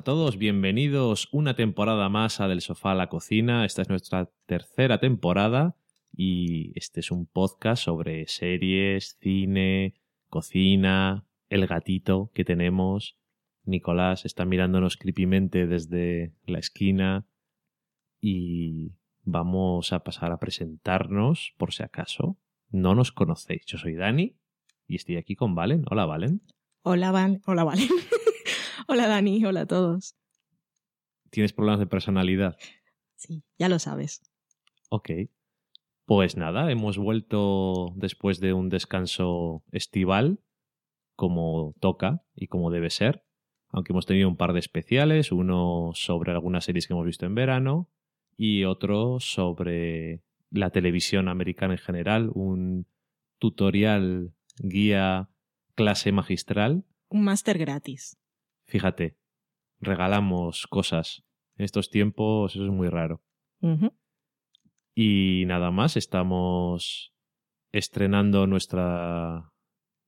a todos, bienvenidos una temporada más a Del Sofá a la Cocina. Esta es nuestra tercera temporada y este es un podcast sobre series, cine, cocina, el gatito que tenemos. Nicolás está mirándonos creepymente desde la esquina y vamos a pasar a presentarnos por si acaso no nos conocéis. Yo soy Dani y estoy aquí con Valen. Hola, Valen. Hola, Van. Hola, Valen. hola, Dani. Hola a todos. ¿Tienes problemas de personalidad? Sí, ya lo sabes. Ok. Pues nada, hemos vuelto después de un descanso estival, como toca y como debe ser, aunque hemos tenido un par de especiales, uno sobre algunas series que hemos visto en verano y otro sobre la televisión americana en general, un tutorial, guía, clase magistral. Un máster gratis. Fíjate, regalamos cosas. En estos tiempos eso es muy raro. Y nada más, estamos estrenando nuestra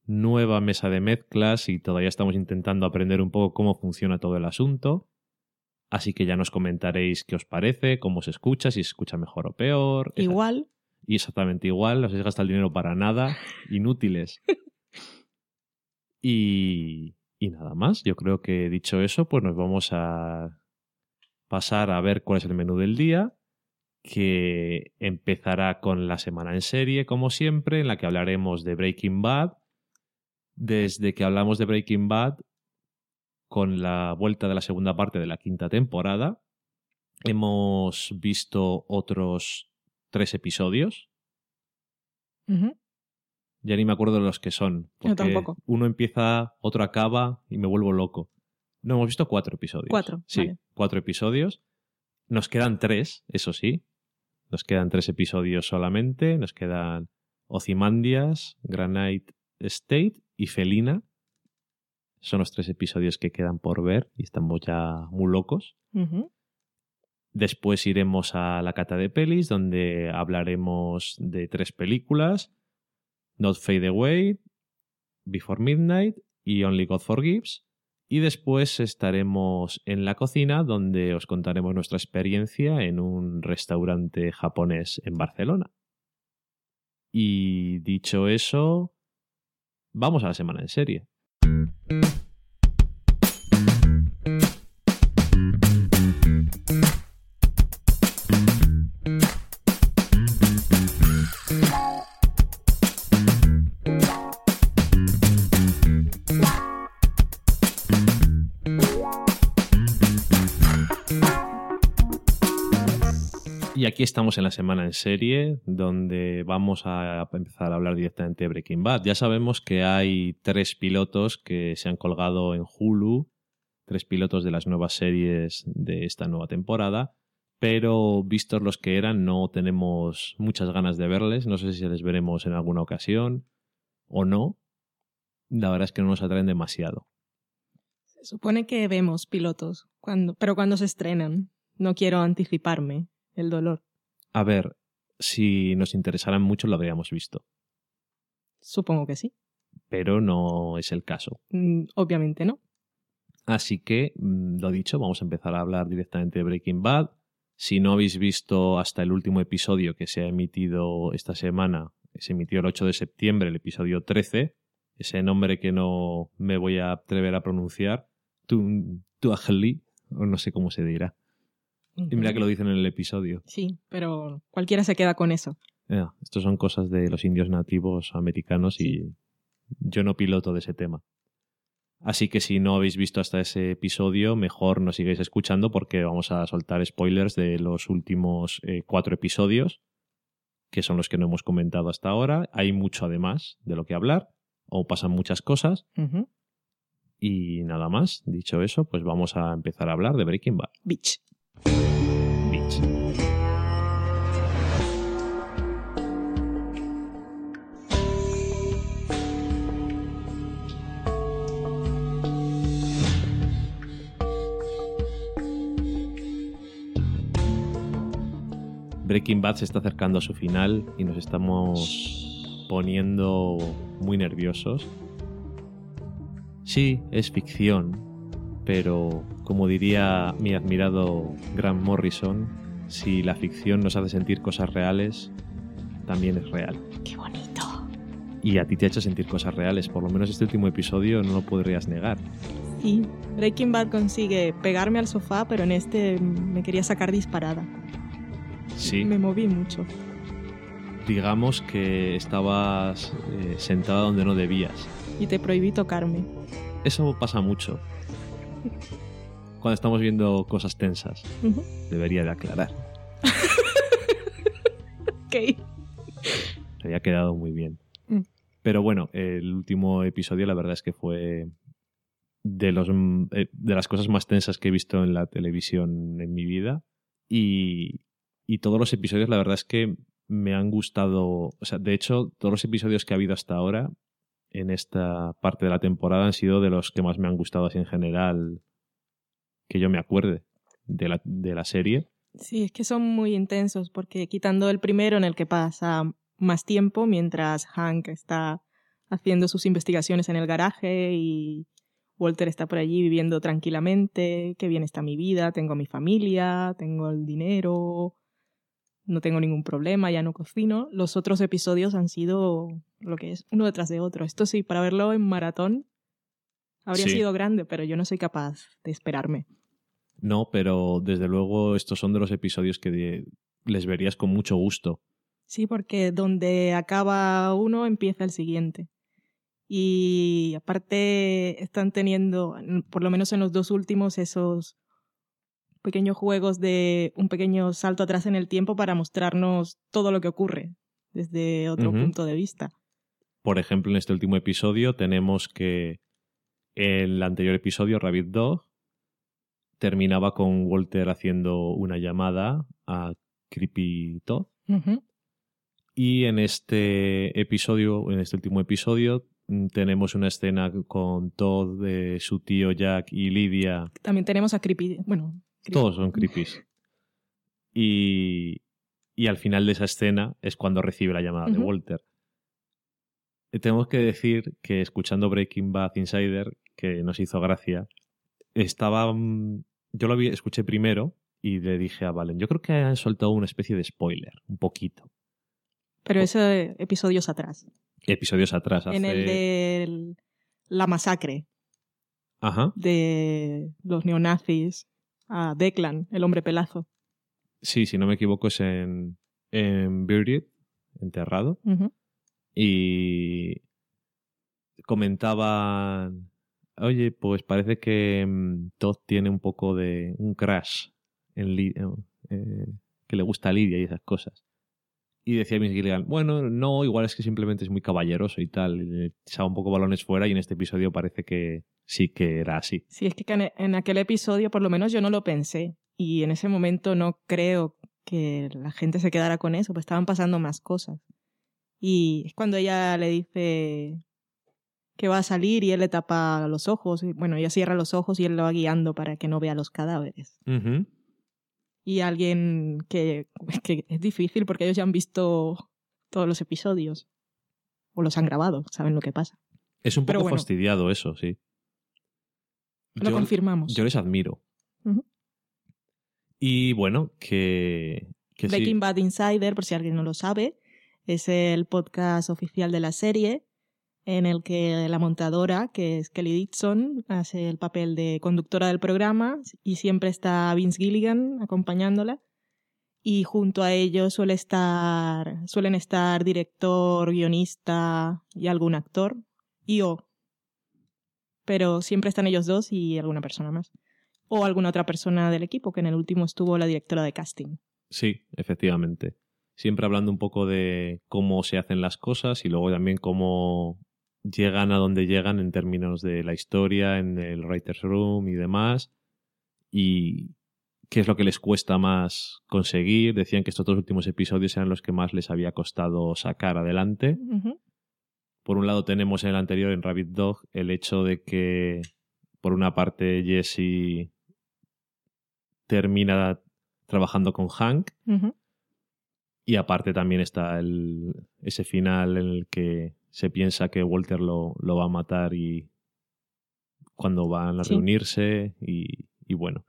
nueva mesa de mezclas y todavía estamos intentando aprender un poco cómo funciona todo el asunto. Así que ya nos comentaréis qué os parece, cómo se escucha, si se escucha mejor o peor. Igual. Y exactamente igual, no se gasta el dinero para nada, inútiles. y, y nada más, yo creo que dicho eso, pues nos vamos a pasar a ver cuál es el menú del día, que empezará con la semana en serie, como siempre, en la que hablaremos de Breaking Bad. Desde que hablamos de Breaking Bad, con la vuelta de la segunda parte de la quinta temporada, hemos visto otros tres episodios. Ya ni me acuerdo de los que son. Yo tampoco. Uno empieza, otro acaba y me vuelvo loco. No, hemos visto cuatro episodios. Cuatro, Sí, vale. cuatro episodios. Nos quedan tres, eso sí. Nos quedan tres episodios solamente. Nos quedan Ozymandias, Granite State y Felina. Son los tres episodios que quedan por ver y estamos ya muy locos. Después iremos a la cata de pelis, donde hablaremos de tres películas: Not Fade Away, Before Midnight y Only God Forgives. Y después estaremos en la cocina, donde os contaremos nuestra experiencia en un restaurante japonés en Barcelona. Y dicho eso, vamos a la semana en serie. Aquí estamos en la semana en serie, donde vamos a empezar a hablar directamente de Breaking Bad. Ya sabemos que hay tres pilotos que se han colgado en Hulu, tres pilotos de las nuevas series de esta nueva temporada, pero vistos los que eran, no tenemos muchas ganas de verles. No sé si les veremos en alguna ocasión o no. La verdad es que no nos atraen demasiado. Se supone que vemos pilotos, cuando, pero cuando se estrenan. No quiero anticiparme el dolor. A ver, si nos interesaran mucho lo habríamos visto, Supongo que sí. pero no es el caso. Mm, Obviamente no. Así que, mm, lo dicho, vamos a empezar a hablar directamente de Breaking Bad. Si no habéis visto hasta el último episodio que se ha emitido esta semana, se emitió el 8 de septiembre, el episodio 13, ese nombre que no me voy a atrever a pronunciar, Tu- Tuajli, o no sé cómo se dirá. Y mira que lo dicen en el episodio. Sí, pero cualquiera se queda con eso. Eh, estos son cosas de los indios nativos americanos y yo no piloto de ese tema. Así que si no habéis visto hasta ese episodio, mejor no sigáis escuchando porque vamos a soltar spoilers de los últimos eh, cuatro episodios, que son los que no hemos comentado hasta ahora. Hay mucho además de lo que hablar, o pasan muchas cosas. Y nada más, dicho eso, pues vamos a empezar a hablar de Breaking Bad. Bitch. Breaking Bad se está acercando a su final y nos estamos poniendo muy nerviosos. Sí, es ficción, pero como diría mi admirado Grant Morrison, si la ficción nos hace sentir cosas reales, también es real. ¡Qué bonito! Y a ti te ha hecho sentir cosas reales, por lo menos este último episodio no lo podrías negar. Sí, Breaking Bad consigue pegarme al sofá, pero en este me quería sacar disparada. Sí. Me moví mucho. Digamos que estabas eh, sentada donde no debías. Y te prohibí tocarme. Eso pasa mucho. Cuando estamos viendo cosas tensas. Debería de aclarar. Ok. Se había quedado muy bien. Mm. Pero bueno, el último episodio la verdad es que fue de, los, mm, eh, de las cosas más tensas que he visto en la televisión en mi vida. Y, y todos los episodios la verdad es que me han gustado. O sea, de hecho, todos los episodios que ha habido hasta ahora en esta parte de la temporada han sido de los que más me han gustado así en general que yo me acuerde de la, de la serie. Sí, es que son muy intensos porque quitando el primero en el que pasa más tiempo mientras Hank está haciendo sus investigaciones en el garaje y Walter está por allí viviendo tranquilamente, qué bien está mi vida, tengo mi familia, tengo el dinero, no tengo ningún problema, ya no cocino. Los otros episodios han sido lo que es, uno detrás de otro. Esto sí, para verlo en maratón habría Sí. sido grande, pero yo no soy capaz de esperarme. No, pero desde luego estos son de los episodios que de- les verías con mucho gusto. Sí, porque donde acaba uno empieza el siguiente. Y aparte están teniendo, por lo menos en los dos últimos, esos pequeños juegos de un pequeño salto atrás en el tiempo para mostrarnos todo lo que ocurre desde otro punto de vista. Por ejemplo, en este último episodio tenemos que el anterior episodio, Rabbit Dog, terminaba con Walter haciendo una llamada a Creepy Todd. Y en este episodio, en este último episodio, mm, tenemos una escena con Todd, eh, su tío Jack y Lidia. También tenemos a Creepy, bueno, Creepy. Todos son creepies. Y, y al final de esa escena es cuando recibe la llamada de. Walter. Eh, Tenemos que decir que escuchando Breaking Bad Insider, que nos hizo gracia, estaba. mm, Yo lo vi, escuché primero y le dije a Valen, yo creo que han soltado una especie de spoiler, un poquito. Pero ese episodios atrás. Episodios atrás. En el hace- de la masacre Ajá. de los neonazis a Declan, el hombre pelazo. Sí, si no me equivoco, es en, en Buried, enterrado. Y comentaban, oye, pues parece que mm, Todd tiene un poco de un crash en eh, eh, que le gusta a Lidia y esas cosas. Y decía Vince Gilligan, bueno, no, igual es que simplemente es muy caballeroso y tal, echaba un poco balones fuera y en este episodio parece que sí que era así. Sí, es que en- aquel episodio por lo menos yo no lo pensé y en ese momento no creo que la gente se quedara con eso, pues estaban pasando más cosas. Y es cuando ella le dice que va a salir y él le tapa los ojos, bueno, ella cierra los ojos y él lo va guiando para que no vea los cadáveres. Y alguien que, que es difícil porque ellos ya han visto todos los episodios o los han grabado, saben lo que pasa. Es un poco bueno. fastidiado eso, sí. Lo Yo- confirmamos. Yo les admiro. Y bueno, que, que sí. Breaking Bad Insider, por si alguien no lo sabe, es el podcast oficial de la serie en el que la montadora, que es Kelly Dixon, hace el papel de conductora del programa y siempre está Vince Gilligan acompañándola. Y junto a ellos suele estar, suelen estar director, guionista y algún actor. Y o. Pero siempre están ellos dos y alguna persona más. O alguna otra persona del equipo, que en el último estuvo la directora de casting. Sí, efectivamente. Siempre hablando un poco de cómo se hacen las cosas y luego también cómo llegan a donde llegan en términos de la historia, en el writer's room y demás. Y qué es lo que les cuesta más conseguir. Decían que estos dos últimos episodios eran los que más les había costado sacar adelante. Por un lado tenemos en el anterior, en Rabbit Dog, el hecho de que, por una parte, Jesse termina trabajando con Hank y aparte también está el, ese final en el que se piensa que Walter lo, lo va a matar y cuando van a Sí. reunirse y, y bueno.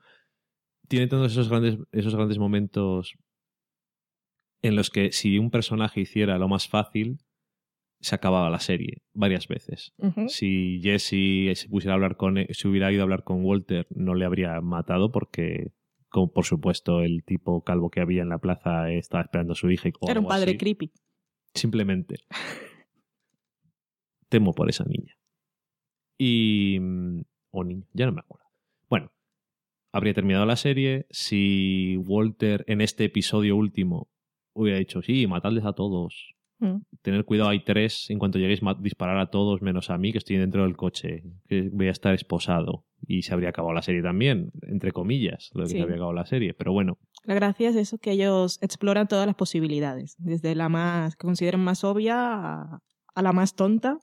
Tiene todos esos grandes, esos grandes momentos en los que si un personaje hiciera lo más fácil, se acababa la serie varias veces. Si Jesse se pusiera a hablar con él- si hubiera ido a hablar con Walter, no le habría matado porque, como por supuesto, el tipo calvo que había en la plaza estaba esperando a su hija. Era un padre así. creepy. Simplemente. Temo por esa niña. Y. mm, O niño, ya no me acuerdo. Bueno, habría terminado la serie si Walter en este episodio último hubiera dicho: Sí, matadles a todos. Mm. Tener cuidado, hay tres. En cuanto lleguéis, disparar a todos menos a mí, que estoy dentro del coche. Que voy a estar esposado. Y se habría acabado la serie también, entre comillas, lo que Sí. se habría acabado la serie. Pero bueno, La gracia es eso, que ellos exploran todas las posibilidades, desde la más que consideren más obvia a, a la más tonta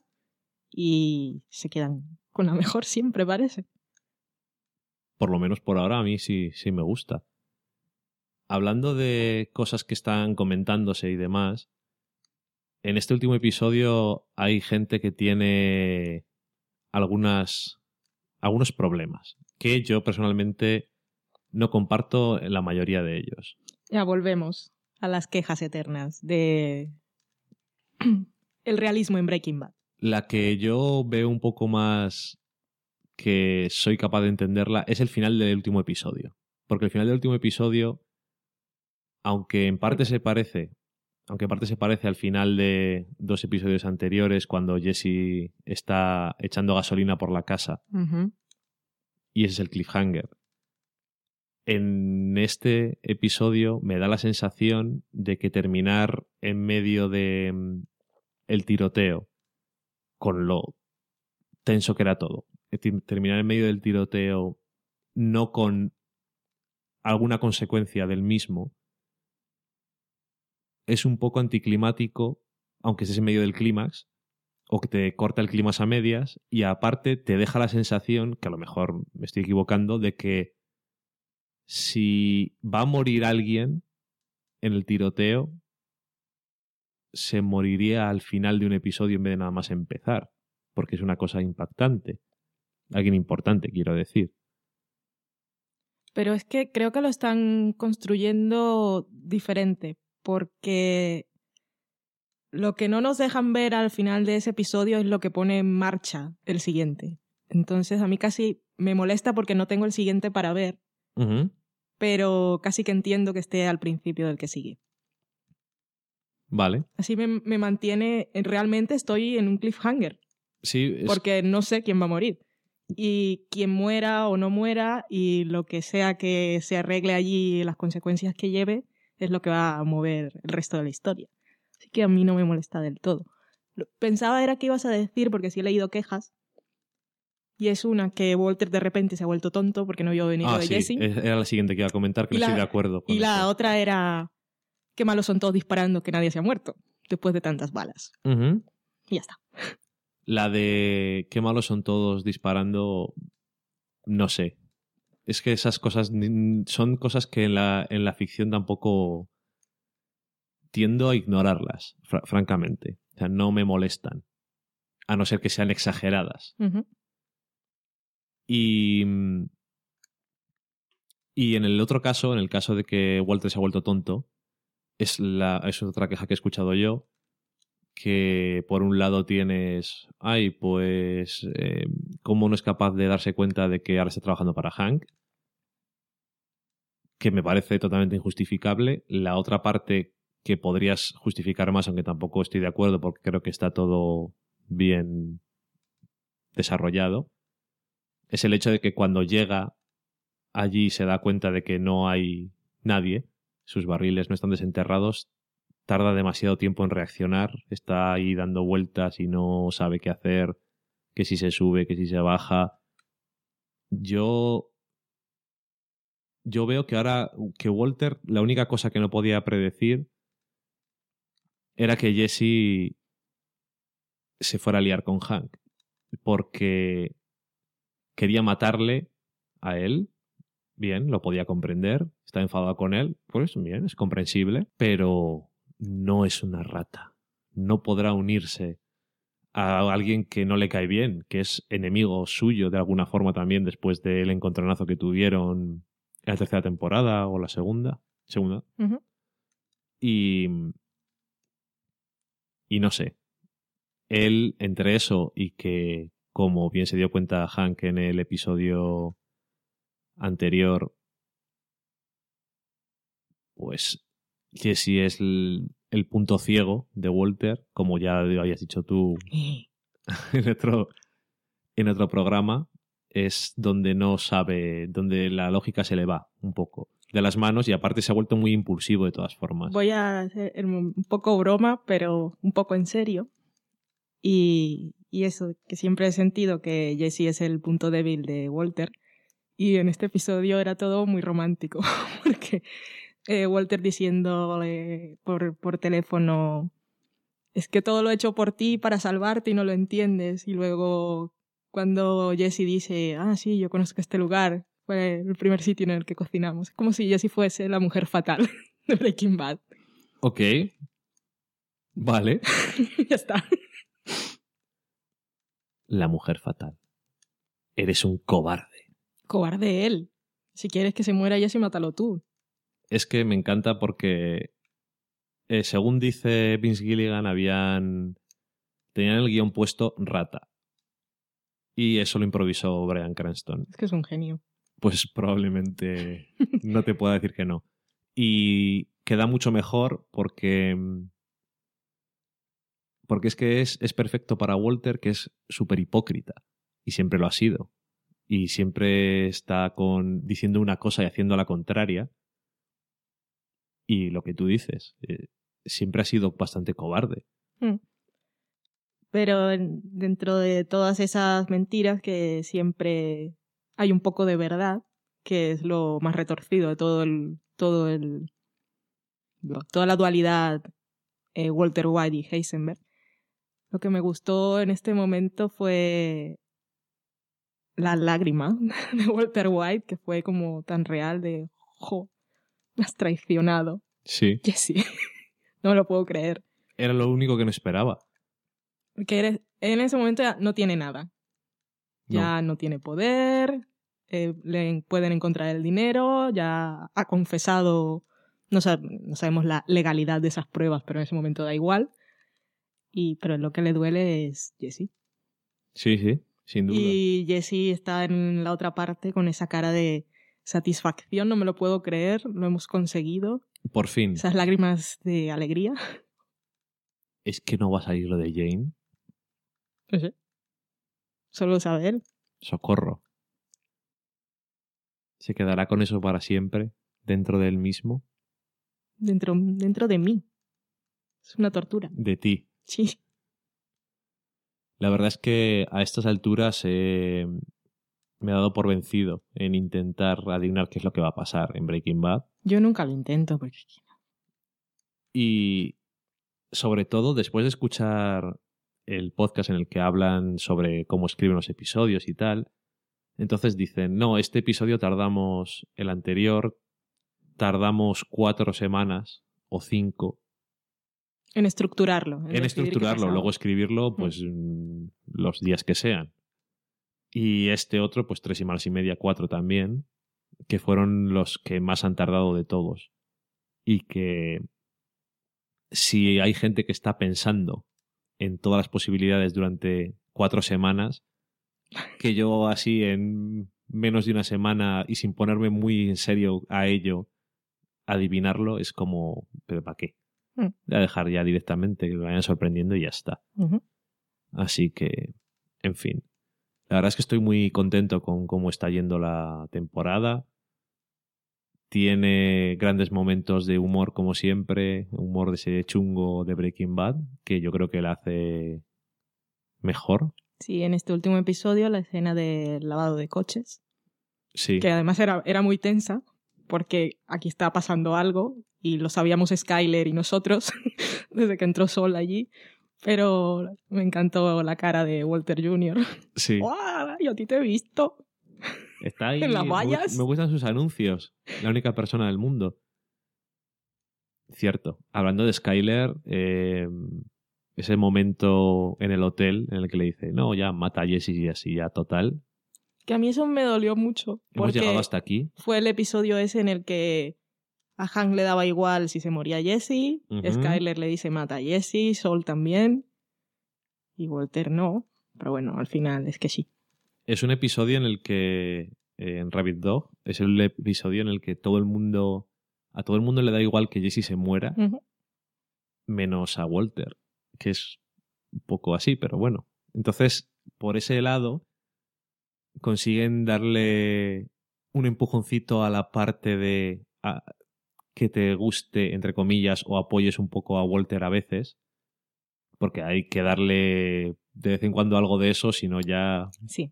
y se quedan con la mejor siempre, parece. por lo menos por ahora a mí sí, sí me gusta. Hablando de cosas que están comentándose y demás, en este último episodio hay gente que tiene algunas algunos problemas que yo personalmente no comparto en la mayoría de ellos. Ya volvemos a las quejas eternas de el realismo en Breaking Bad. La que yo veo un poco más que soy capaz de entenderla es el final del último episodio. Porque el final del último episodio, aunque en parte se parece, aunque en parte se parece al final de dos episodios anteriores cuando Jesse está echando gasolina por la casa y ese es el cliffhanger. En este episodio me da la sensación de que terminar en medio de mm, el tiroteo con lo tenso que era todo. Terminar en medio del tiroteo no con alguna consecuencia del mismo es un poco anticlimático, aunque estés en medio del clímax, o que te corta el clímax a medias, y aparte te deja la sensación, que a lo mejor me estoy equivocando, de que si va a morir alguien en el tiroteo, se moriría al final de un episodio en vez de nada más empezar, porque es una cosa impactante. Alguien importante, quiero decir. Pero es que creo que lo están construyendo diferente, porque lo que no nos dejan ver al final de ese episodio es lo que pone en marcha el siguiente. Entonces a mí casi me molesta porque no tengo el siguiente para ver, pero casi que entiendo que esté al principio del que sigue. Vale. Así me, me mantiene, realmente estoy en un cliffhanger, Sí, es- porque no sé quién va a morir. Y quien muera o no muera y lo que sea que se arregle allí, las consecuencias que lleve, es lo que va a mover el resto de la historia. Así que a mí no me molesta del todo. Pensaba era que ibas a decir, porque sí he leído quejas, y es una que Walter de repente se ha vuelto tonto porque no vio venir Ah, de sí, Jesse. es- era la siguiente que iba a comentar, que Y no estoy de acuerdo con Y la otra era, qué malos son todos disparando que nadie se ha muerto después de tantas balas. Y ya está. La de qué malos son todos disparando, no sé. Es que esas cosas son cosas que en la, en la ficción tampoco tiendo a ignorarlas, fra- francamente. O sea, no me molestan. A no ser que sean exageradas. Y. Y en el otro caso, en el caso de que Walter se ha vuelto tonto, es, la, es otra queja que he escuchado yo. Que por un lado tienes. Ay, pues. eh, ¿Cómo no es capaz de darse cuenta de que ahora está trabajando para Hank? Que me parece totalmente injustificable. La otra parte que podrías justificar más, aunque tampoco estoy de acuerdo porque creo que está todo bien desarrollado, es el hecho de que cuando llega allí se da cuenta de que no hay nadie, sus barriles no están desenterrados, tarda demasiado tiempo en reaccionar, está ahí dando vueltas y no sabe qué hacer, que si se sube, que si se baja. Yo yo veo que ahora que Walter la única cosa que no podía predecir era que Jesse se fuera a liar con Hank porque quería matarle a él. Bien, lo podía comprender. Está enfadado con él. Pues bien, es comprensible. Pero no es una rata. No podrá unirse a alguien que no le cae bien, que es enemigo suyo de alguna forma también después del encontronazo que tuvieron en la tercera temporada o la segunda. Segunda. Y. Y no sé. Él, entre eso y que, como bien se dio cuenta Hank en el episodio anterior, pues Jesse es el, el punto ciego de Walter, como ya habías dicho tú en otro, en otro programa, es donde no sabe, donde la lógica se le va un poco de las manos y aparte se ha vuelto muy impulsivo de todas formas. Voy a hacer un poco broma, pero un poco en serio. Y, y eso, que siempre he sentido que Jesse es el punto débil de Walter. Y en este episodio era todo muy romántico, porque eh, Walter diciéndole por, por teléfono, es que todo lo he hecho por ti para salvarte y no lo entiendes. Y luego cuando Jesse dice, ah, sí, yo conozco este lugar, fue el primer sitio en el que cocinamos. Es como si Jessie fuese la mujer fatal de Breaking Bad. Ok. Vale. ya está. La mujer fatal. Eres un cobarde. Cobarde él. Si quieres que se muera Jesse, mátalo tú. Es que me encanta porque, eh, según dice Vince Gilligan, habían. tenían el guion puesto rata. Y eso lo improvisó Brian Cranston. Es que es un genio. Pues probablemente no te pueda decir que no. Y queda mucho mejor porque. Porque es que es, es perfecto para Walter, que es súper hipócrita. Y siempre lo ha sido. Y siempre está con, diciendo una cosa y haciendo la contraria. Y lo que tú dices, eh, siempre ha sido bastante cobarde. Mm. Pero en- dentro de todas esas mentiras que siempre hay un poco de verdad, que es lo más retorcido de todo el, todo el, toda la dualidad eh, Walter White y Heisenberg. Lo que me gustó en este momento fue la lágrima de Walter White, que fue como tan real de, jo, me has traicionado. Sí. Jesse, no me lo puedo creer. Era lo único que no esperaba. que eres, en ese momento ya no tiene nada. Ya no, tiene poder, eh, le pueden encontrar el dinero, ya ha confesado, no, sab- no sabemos la legalidad de esas pruebas, pero en ese momento da igual. Y, pero lo que le duele es Jesse. Sí, sí, sin duda. Y Jesse está en la otra parte con esa cara de satisfacción, no me lo puedo creer, lo hemos conseguido. Por fin. Esas lágrimas de alegría. ¿Es que no va a salir lo de Jane? No sé. Solo saber. Socorro. ¿Se quedará con eso para siempre? ¿Dentro de él mismo? Dentro, dentro de mí. Es una tortura. De ti. Sí. La verdad es que a estas alturas eh, me he dado por vencido en intentar adivinar qué es lo que va a pasar en Breaking Bad. Yo nunca lo intento porque Y sobre todo después de escuchar el podcast en el que hablan sobre cómo escriben los episodios y tal, entonces dicen, no, este episodio tardamos, el anterior, tardamos cuatro semanas o cinco en estructurarlo. en estructurarlo, luego escribirlo pues mm, los días que sean. Y este otro, pues tres semanas y media, cuatro también, que fueron los que más han tardado de todos. Y que si hay gente que está pensando en todas las posibilidades durante cuatro semanas, que yo así en menos de una semana y sin ponerme muy en serio a ello, adivinarlo, es como, ¿pero para qué? Mm. Voy a dejar ya directamente que me vayan sorprendiendo y ya está. Así que, en fin. La verdad es que estoy muy contento con cómo está yendo la temporada. Tiene grandes momentos de humor, como siempre. Humor de ese chungo de Breaking Bad, que yo creo que la hace mejor. Sí, en este último episodio, la escena del lavado de coches, Sí. que además era, era muy tensa, porque aquí estaba pasando algo y lo sabíamos Skyler y nosotros desde que entró Sol allí. Pero me encantó la cara de Walter Jr. Sí. ¡Guau! Yo a ti te he visto. Está ahí. en las vallas. Me gustan sus anuncios. La única persona del mundo. Cierto. Hablando de Skyler, eh, ese momento en el hotel en el que le dice, no, ya mata a Jessie y así, ya total. Que a mí eso me dolió mucho. Hemos llegado hasta aquí. fue el episodio ese en el que a Hank le daba igual si se moría Jesse. Skyler le dice mata a Jesse, Sol también, y Walter no. Pero bueno, al final es que sí. Es un episodio en el que, eh, en Rabbit Dog, es el episodio en el que todo el mundo, a todo el mundo le da igual que Jessie se muera, menos a Walter, que es un poco así, pero bueno. Entonces, por ese lado, consiguen darle un empujoncito a la parte de a- que te guste, entre comillas, o apoyes un poco a Walter a veces, porque hay que darle de vez en cuando algo de eso, si no ya... Sí.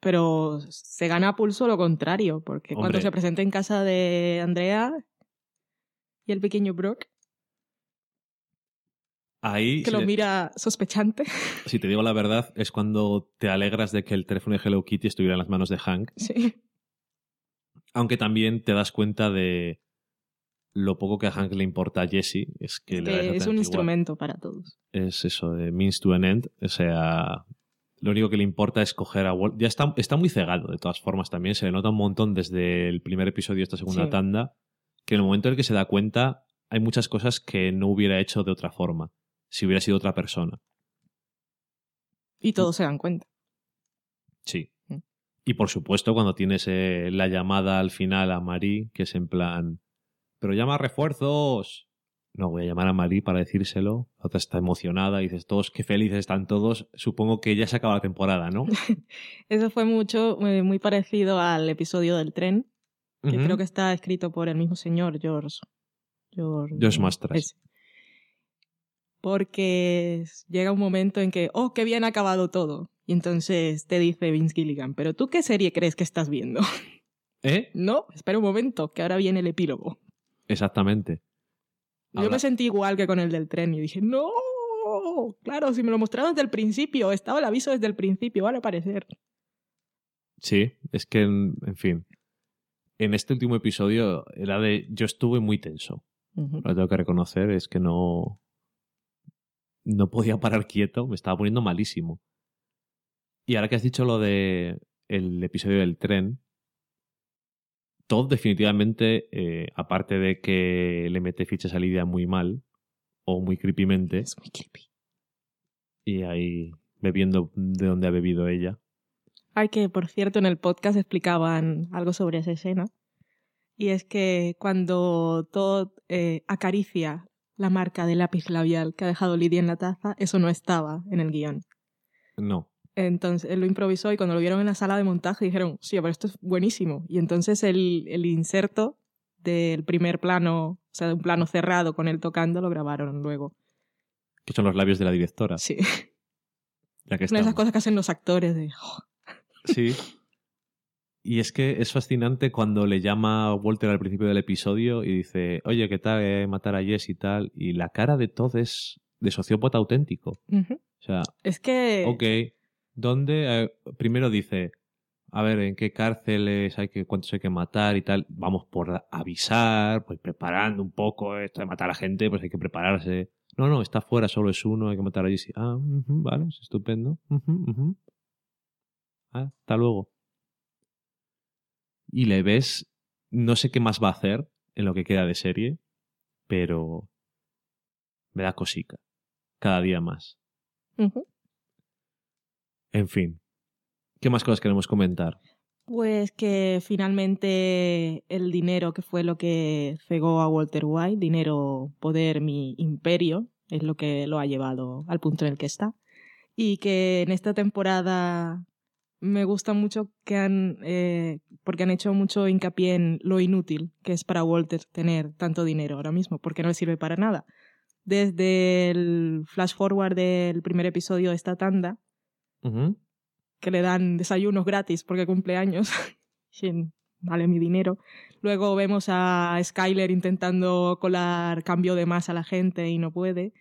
Pero se gana a pulso lo contrario, porque cuando se presenta en casa de Andrea y el pequeño Brock, Ahí, que lo mira sospechante. si te digo la verdad, es cuando te alegras de que el teléfono de Hello Kitty estuviera en las manos de Hank, Sí. aunque también te das cuenta de lo poco que a Hank le importa a Jesse, es que, es un igual. instrumento para todos. es eso, de means to an end. O sea, lo único que le importa es coger a Walt. Ya está, está muy cegado, de todas formas, también. Se le nota un montón desde el primer episodio de esta segunda Sí. tanda, que en el momento en el que se da cuenta, hay muchas cosas que no hubiera hecho de otra forma, si hubiera sido otra persona. Y todos se dan cuenta. Sí. Mm. Y por supuesto, cuando tienes eh, la llamada al final a Marie, que es en plan, pero llama a refuerzos. No, voy a llamar a Marie para decírselo. La otra está emocionada y dices, todos, qué felices están todos. Supongo que ya se acaba la temporada, ¿no? Eso fue mucho, eh, muy parecido al episodio del tren, que creo que está escrito por el mismo señor, George. George, George Mastras. Porque llega un momento en que, oh, qué bien ha acabado todo. Y entonces te dice Vince Gilligan, pero tú qué serie crees que estás viendo? ¿Eh? no, espera un momento, que ahora viene el epílogo. Exactamente. Yo me sentí igual que con el del tren y dije, no, claro, si me lo mostraron desde el principio, estaba el aviso desde el principio, van a aparecer. Sí, es que, en, en fin. En este último episodio era de. Yo estuve muy tenso. Lo tengo que reconocer, es que no. No podía parar quieto, me estaba poniendo malísimo. Y ahora que has dicho lo de el episodio del tren, Todd definitivamente, eh, aparte de que le mete fichas a Lidia muy mal, o muy creepymente, Es muy creepy. y ahí bebiendo de donde ha bebido ella. Ay, que por cierto en el podcast explicaban algo sobre esa escena. Y es que cuando Todd eh, acaricia la marca de lápiz labial que ha dejado Lidia en la taza, eso no estaba en el guion. No. Entonces él lo improvisó y cuando lo vieron en la sala de montaje dijeron, sí, pero esto es buenísimo. Y entonces el, el inserto del primer plano, o sea, de un plano cerrado con él tocando, lo grabaron luego. Que son los labios de la directora. Sí, Ya que una de esas cosas que hacen los actores de... "Oh". Sí. Y es que es fascinante cuando le llama a Walter al principio del episodio y dice, oye, ¿qué tal eh, matar a Jess y tal? Y la cara de Todd es de sociópata auténtico. O sea, Es que... ok, ¿dónde? Eh, primero dice, a ver, ¿en qué cárceles hay que, cuántos hay que matar y tal? Vamos por avisar, pues preparando un poco esto de matar a gente, pues hay que prepararse. No, no, está fuera, solo es uno, hay que matar a Jesse. Ah, ujú, vale, es estupendo. Ah, hasta luego. Y le ves, no sé qué más va a hacer en lo que queda de serie, pero me da cosica. Cada día más. En fin. ¿Qué más cosas queremos comentar? Pues que finalmente el dinero que fue lo que cegó a Walter White, dinero, poder, mi imperio, es lo que lo ha llevado al punto en el que está. Y que en esta temporada me gusta mucho que han, eh, porque han hecho mucho hincapié en lo inútil que es para Walter tener tanto dinero ahora mismo, porque no le sirve para nada. Desde el flash forward del primer episodio de esta tanda, que le dan desayunos gratis porque cumple años. Sí, vale mi dinero. Luego vemos a Skyler intentando colar cambio de más a la gente y no puede.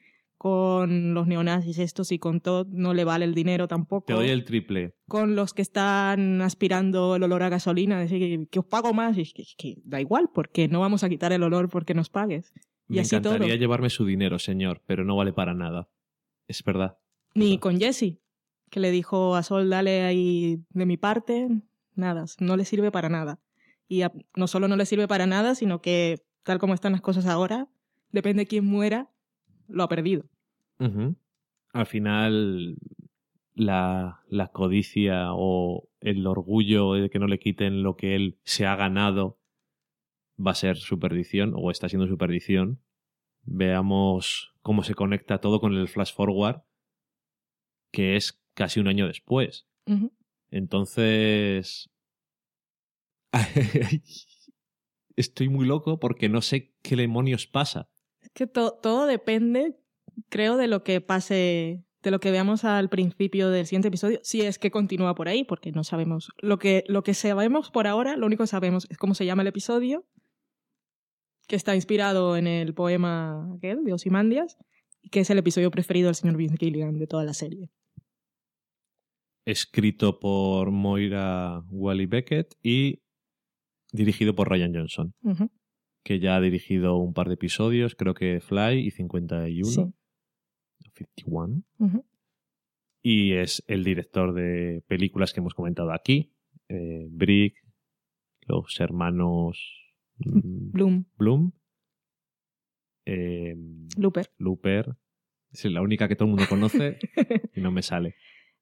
Con los neonazis estos y con Todd no le vale el dinero tampoco. Te doy el triple. Con los que están aspirando el olor a gasolina, decir que, que os pago más. Y es que, que da igual, porque no vamos a quitar el olor porque nos pagues. Y Me así encantaría todo. llevarme su dinero, señor, pero no vale para nada. Es verdad. Ni con Jesse, que le dijo a Sol, dale ahí de mi parte, nada, no le sirve para nada. Y no solo no le sirve para nada, sino que tal como están las cosas ahora, depende de quién muera, lo ha perdido. Al final, la, la codicia o el orgullo de que no le quiten lo que él se ha ganado va a ser su perdición o está siendo su perdición. Veamos cómo se conecta todo con el flash forward, que es casi un año después. Entonces... Estoy muy loco porque no sé qué demonios pasa. Es que todo depende, creo, de lo que pase de lo que veamos al principio del siguiente episodio, si es que continúa por ahí, porque no sabemos. Lo que, lo que sabemos por ahora, lo único que sabemos es cómo se llama el episodio, que está inspirado en el poema aquel de Osimandias, y que es el episodio preferido del señor Vince Gilligan de toda la serie. Escrito por Moira Wally Beckett y dirigido por Ryan Johnson, que ya ha dirigido un par de episodios, creo que Fly y 51. Sí. 51. Y es el director de películas que hemos comentado aquí. Eh, Brick, los hermanos mm, Bloom. Bloom. Eh, Looper. Looper. Es la única que todo el mundo conoce y no me sale.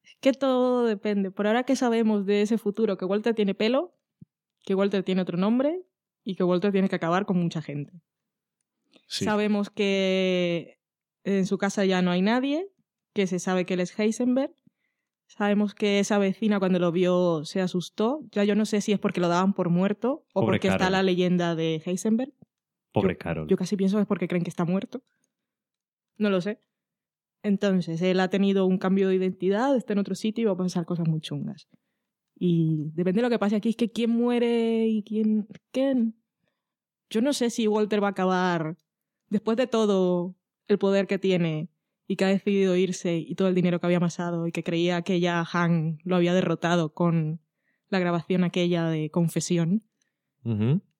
Es que todo depende. Por ahora que sabemos de ese futuro, que Walter tiene pelo, que Walter tiene otro nombre y que Walter tiene que acabar con mucha gente. Sabemos que en su casa ya no hay nadie, que se sabe que él es Heisenberg. Sabemos que esa vecina cuando lo vio se asustó. Ya yo no sé si es porque lo daban por muerto o porque está la leyenda de Heisenberg. Pobre yo, Carol. Yo casi pienso que es porque creen que está muerto. No lo sé. Entonces, él ha tenido un cambio de identidad, está en otro sitio y va a pasar cosas muy chungas. Y depende de lo que pase aquí, es que quién muere y quién... ¿Quién? Yo no sé si Walter va a acabar, después de todo, el poder que tiene y que ha decidido irse y todo el dinero que había amasado y que creía que ya Han lo había derrotado con la grabación aquella de confesión,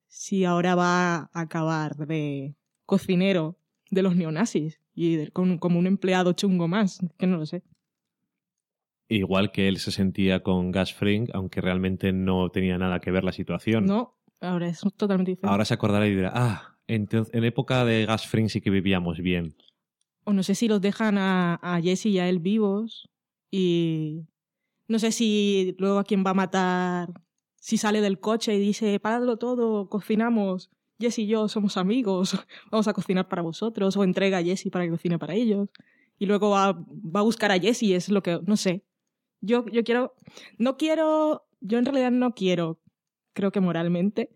si ahora va a acabar de cocinero de los neonazis y como un empleado chungo más, que no lo sé. Igual que él se sentía con Gas Fring, aunque realmente no tenía nada que ver la situación. No, ahora es totalmente diferente. Ahora se acordará y dirá, ah, en época de Gas Fring sí que vivíamos bien. O no sé si los dejan a, a Jesse y a él vivos y no sé si luego a quién va a matar, si sale del coche y dice, paradlo todo, cocinamos, Jesse y yo somos amigos, vamos a cocinar para vosotros, o entrega a Jesse para que cocine para ellos. Y luego va, va a buscar a Jesse, es lo que, no sé. Yo, yo quiero, no quiero, yo en realidad no quiero, creo que moralmente,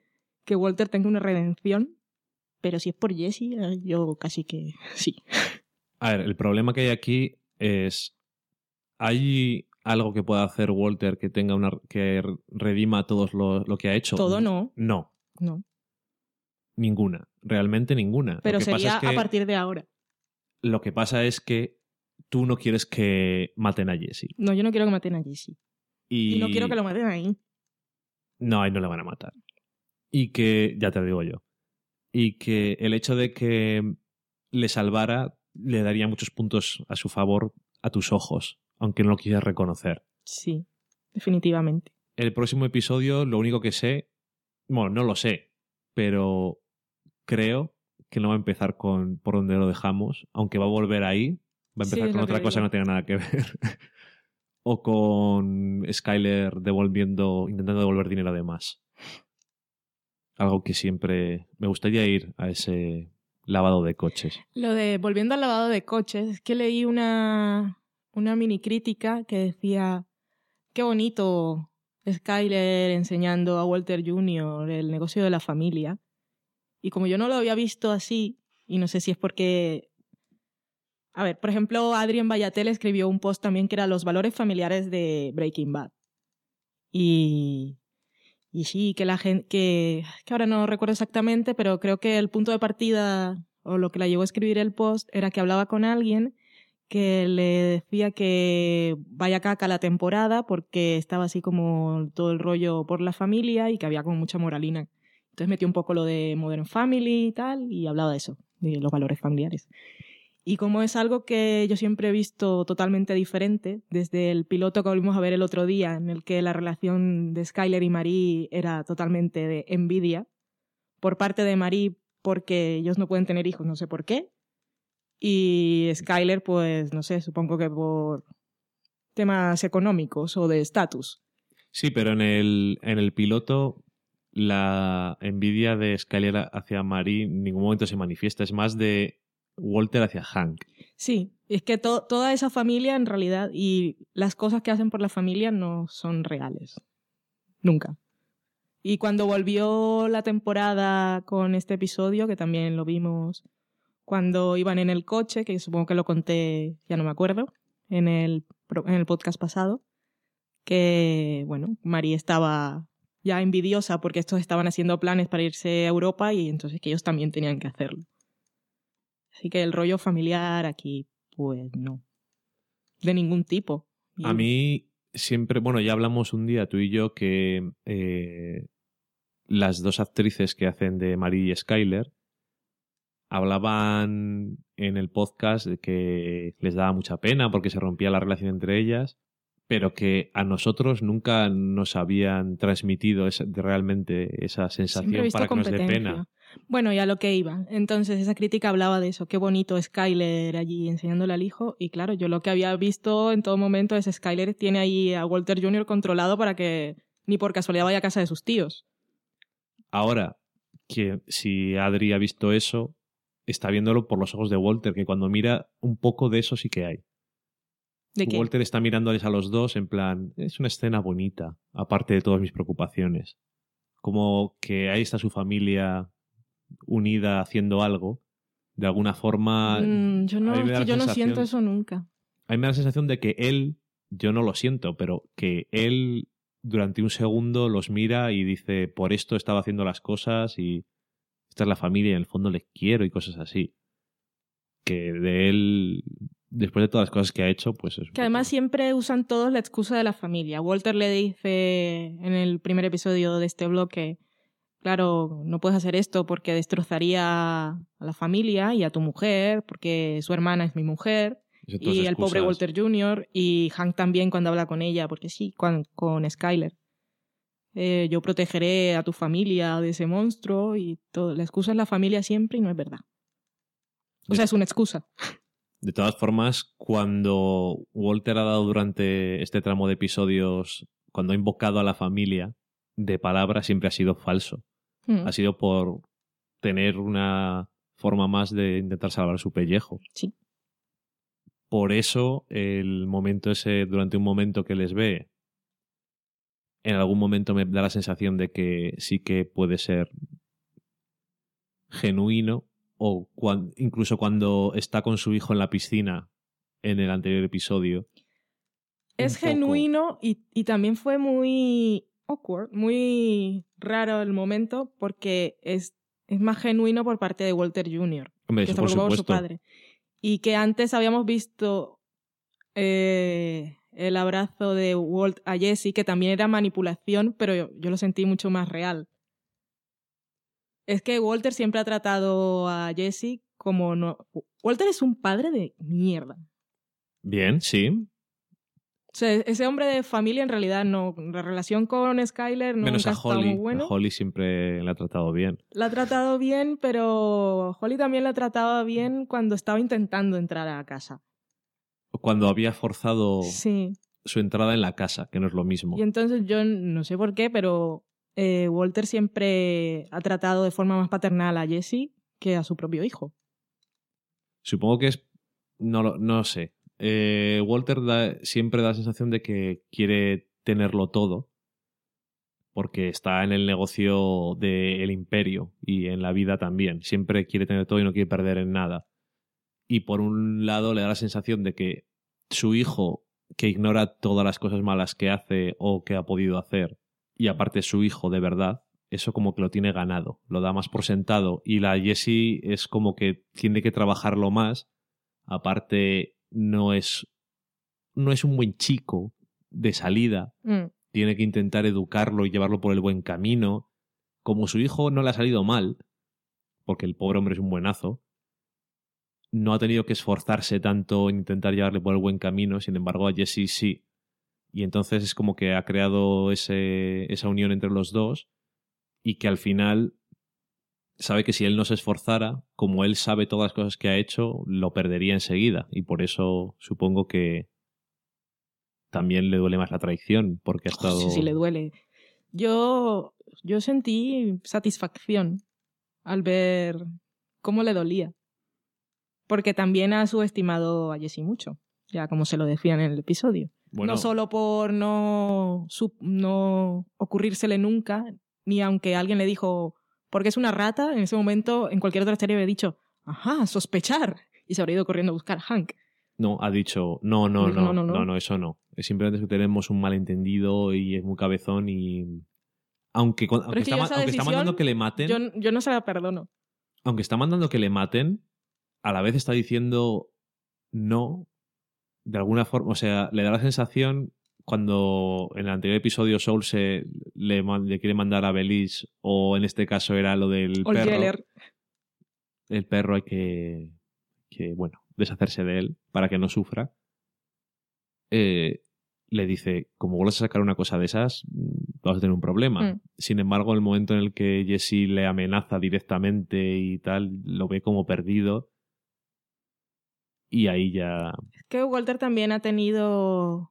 que Walter tenga una redención pero si es por Jesse, eh, yo casi que sí. A ver, el problema que hay aquí es. ¿Hay algo que pueda hacer Walter que tenga una. que redima todo lo, que ha hecho? Todo no. No. No. Ninguna. Realmente ninguna. Pero sería a partir de ahora. Lo que pasa es que tú no quieres que maten a Jesse. No, yo no quiero que maten a Jesse. Y, y no quiero que lo maten ahí. No, ahí no le van a matar. Y que, ya te lo digo yo, y que el hecho de que le salvara le daría muchos puntos a su favor a tus ojos, aunque no lo quieras reconocer. Sí, definitivamente. El próximo episodio, lo único que sé, bueno, no lo sé, pero creo que no va a empezar con por donde lo dejamos, aunque va a volver ahí, va a empezar con otra cosa que no tenga nada que ver. o con Skyler devolviendo, intentando devolver dinero además algo que siempre me gustaría ir a ese lavado de coches. Lo de, volviendo al lavado de coches, es que leí una, una mini crítica que decía, qué bonito Skyler enseñando a Walter Jr. el negocio de la familia. Y como yo no lo había visto así, y no sé si es porque... A ver, por ejemplo, Adrian Bayatel escribió un post también que era los valores familiares de Breaking Bad. Y y sí, que la gente, que, que ahora no recuerdo exactamente, pero creo que el punto de partida o lo que la llevó a escribir el post era que hablaba con alguien que le decía que vaya caca la temporada porque estaba así como todo el rollo por la familia y que había como mucha moralina. Entonces metió un poco lo de Modern Family y tal y hablaba de eso, de los valores familiares. Y como es algo que yo siempre he visto totalmente diferente, desde el piloto que volvimos a ver el otro día, en el que la relación de Skyler y Marie era totalmente de envidia, por parte de Marie porque ellos no pueden tener hijos, no sé por qué, y Skyler, pues no sé, supongo que por temas económicos o de estatus. Sí, pero en el, en el piloto la envidia de Skyler hacia Marie en ningún momento se manifiesta, es más de Walter hacia Hank. Sí, es que toda esa familia en realidad y las cosas que hacen por la familia no son reales. Nunca. Y cuando volvió la temporada con este episodio, que también lo vimos cuando iban en el coche, que supongo que lo conté, ya no me acuerdo, en el, en el podcast pasado, que, bueno, María estaba ya envidiosa porque estos estaban haciendo planes para irse a Europa y entonces que ellos también tenían que hacerlo. Así que el rollo familiar aquí, pues no. De ningún tipo. A mí siempre, bueno, ya hablamos un día tú y yo que eh, las dos actrices que hacen de Marie y Skyler hablaban en el podcast de que les daba mucha pena porque se rompía la relación entre ellas pero que a nosotros nunca nos habían transmitido realmente esa sensación para que nos dé pena. Bueno, y a lo que iba. Entonces, esa crítica hablaba de eso. Qué bonito Skyler allí enseñándole al hijo. Y claro, yo lo que había visto en todo momento es Skyler tiene ahí a Walter Jr. controlado para que ni por casualidad vaya a casa de sus tíos. Ahora, que si Adri ha visto eso, está viéndolo por los ojos de Walter, que cuando mira un poco de eso sí que hay. Walter está mirándoles a los dos en plan, es una escena bonita, aparte de todas mis preocupaciones. Como que ahí está su familia unida haciendo algo. De alguna forma. Mm, yo no, yo no siento eso nunca. A mí me da la sensación de que él, yo no lo siento, pero que él durante un segundo los mira y dice, por esto estaba haciendo las cosas y esta es la familia y en el fondo les quiero y cosas así. Que de él después de todas las cosas que ha hecho, pues es... Que además siempre usan todos la excusa de la familia. Walter le dice en el primer episodio de este bloque, claro, no puedes hacer esto porque destrozaría a la familia y a tu mujer, porque su hermana es mi mujer. Y el pobre Walter Jr. y Hank también cuando habla con ella, porque sí, con, con Skyler. Eh, yo protegeré a tu familia de ese monstruo y todo. La excusa es la familia siempre y no es verdad. O sea, es una excusa. De todas formas, cuando Walter ha dado durante este tramo de episodios, cuando ha invocado a la familia, de palabra siempre ha sido falso. Hmm. Ha sido por tener una forma más de intentar salvar su pellejo. Sí. Por eso, el momento ese, durante un momento que les ve, en algún momento me da la sensación de que sí que puede ser genuino o incluso cuando está con su hijo en la piscina en el anterior episodio. Es genuino y, y, también fue muy awkward, muy raro el momento porque es, es más genuino por parte de Walter Jr. que está por, por su padre. Y que antes habíamos visto eh, el abrazo de Walt a Jesse, que también era manipulación, pero yo lo sentí mucho más real. Es que Walter siempre ha tratado a Jesse como no. Walter es un padre de mierda. Bien, sí. O sea, ese hombre de familia en realidad no. La relación con Skyler no Menos a Holly. muy bueno. A Holly siempre la ha tratado bien. La ha tratado bien, pero Holly también la trataba bien cuando estaba intentando entrar a la casa. Cuando había forzado sí. su entrada en la casa, que no es lo mismo. Y entonces yo no sé por qué, pero eh, Walter siempre ha tratado de forma más paternal a Jesse que a su propio hijo. Supongo que es. No, no sé. Eh, Walter siempre da la sensación de que quiere tenerlo todo. Porque está en el negocio del imperio y en la vida también. Siempre quiere tener todo y no quiere perder en nada. Y por un lado le da la sensación de que su hijo, que ignora todas las cosas malas que hace o que ha podido hacer, y aparte su hijo de verdad, eso como que lo tiene ganado, lo da más por sentado y la Jessie es como que tiene que trabajarlo más, aparte no es no es un buen chico de salida, mm. tiene que intentar educarlo y llevarlo por el buen camino, como su hijo no le ha salido mal, porque el pobre hombre es un buenazo, no ha tenido que esforzarse tanto en intentar llevarle por el buen camino, sin embargo a Jesse sí. Y entonces es como que ha creado ese, esa unión entre los dos y que al final sabe que si él no se esforzara, como él sabe todas las cosas que ha hecho, lo perdería enseguida. Y por eso supongo que también le duele más la traición, porque ha estado... Sí, sí, le duele. Yo, yo sentí satisfacción al ver cómo le dolía. Porque también ha subestimado a Jesse mucho, ya como se lo decían en el episodio. No solo por no, no ocurrírsele nunca, ni aunque alguien le dijo, porque es una rata, en ese momento en cualquier otra historia había dicho, ajá, sospechar, y se habría ido corriendo a buscar a Hank. No, ha dicho, no, no, no, no, no, no, eso no. Es simplemente que tenemos un malentendido y es muy cabezón y... Aunque, aunque, está, mandando que le maten... Yo, yo no se la perdono. Aunque está mandando que le maten, a la vez está diciendo no, de alguna forma, o sea, le da la sensación cuando en el anterior episodio Soul se le, quiere mandar a Belis, o en este caso era lo del perro. El perro hay que, que, bueno, deshacerse de él para que no sufra. Eh, le dice, como vuelvas a sacar una cosa de esas, vas a tener un problema. Mm. Sin embargo, en el momento en el que Jesse le amenaza directamente y tal, lo ve como perdido. Y ahí ya... Es que Walter también ha tenido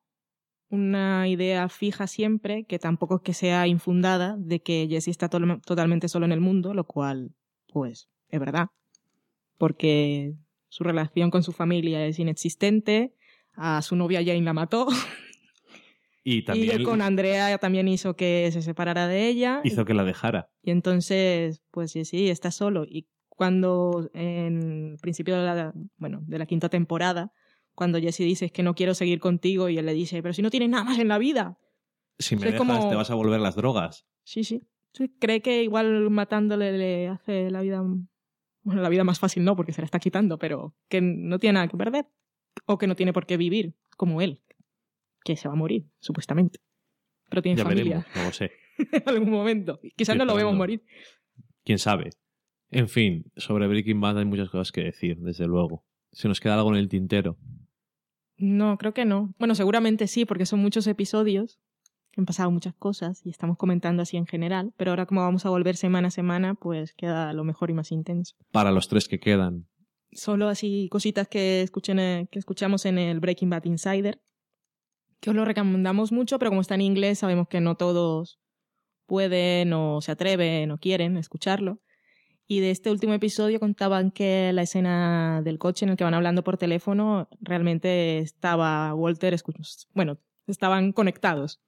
una idea fija siempre, que tampoco es que sea infundada, de que Jesse está totalmente solo en el mundo, lo cual, pues, es verdad. Porque su relación con su familia es inexistente, a su novia Jane la mató. Y también. con Andrea también hizo que se separara de ella. Hizo que la dejara. Y entonces, pues sí, está solo. Y cuando en principio de la, bueno, de la quinta temporada, cuando Jesse dice que no quiero seguir contigo y él le dice, pero si no tienes nada más en la vida. Si me dejas, te vas a volver las drogas. Sí, sí. Cree que igual matándole le hace la vida, bueno, la vida más fácil no, porque se la está quitando, pero que no tiene nada que perder. O que no tiene por qué vivir, como él, que se va a morir, supuestamente. Pero tiene familia. no lo sé. en algún momento. Quizás no lo vemos morir. Quién sabe. En fin, sobre Breaking Bad hay muchas cosas que decir, desde luego. ¿Se nos queda algo en el tintero? No, creo que no. Bueno, seguramente sí, porque son muchos episodios, han pasado muchas cosas y estamos comentando así en general, pero ahora como vamos a volver semana a semana, pues queda lo mejor y más intenso. Para los tres que quedan. Solo así cositas que, escuchen, eh, que escuchamos en el Breaking Bad Insider, que os lo recomendamos mucho, pero como está en inglés sabemos que no todos pueden o se atreven o quieren escucharlo. Y de este último episodio contaban que la escena del coche en el que van hablando por teléfono realmente estaba Walter, bueno, estaban conectados.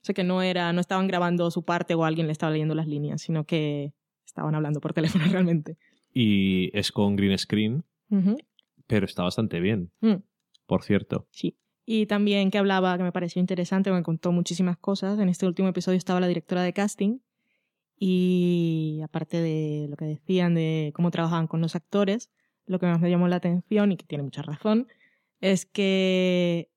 O sea que no era, no estaban grabando su parte o alguien le estaba leyendo las líneas, sino que estaban hablando por teléfono realmente. Y es con green screen, pero está bastante bien, mm. por cierto. Sí. Y también que hablaba, que me pareció interesante, me contó muchísimas cosas. En este último episodio estaba la directora de casting y aparte de lo que decían de cómo trabajaban con los actores, lo que más me llamó la atención y que tiene mucha razón es que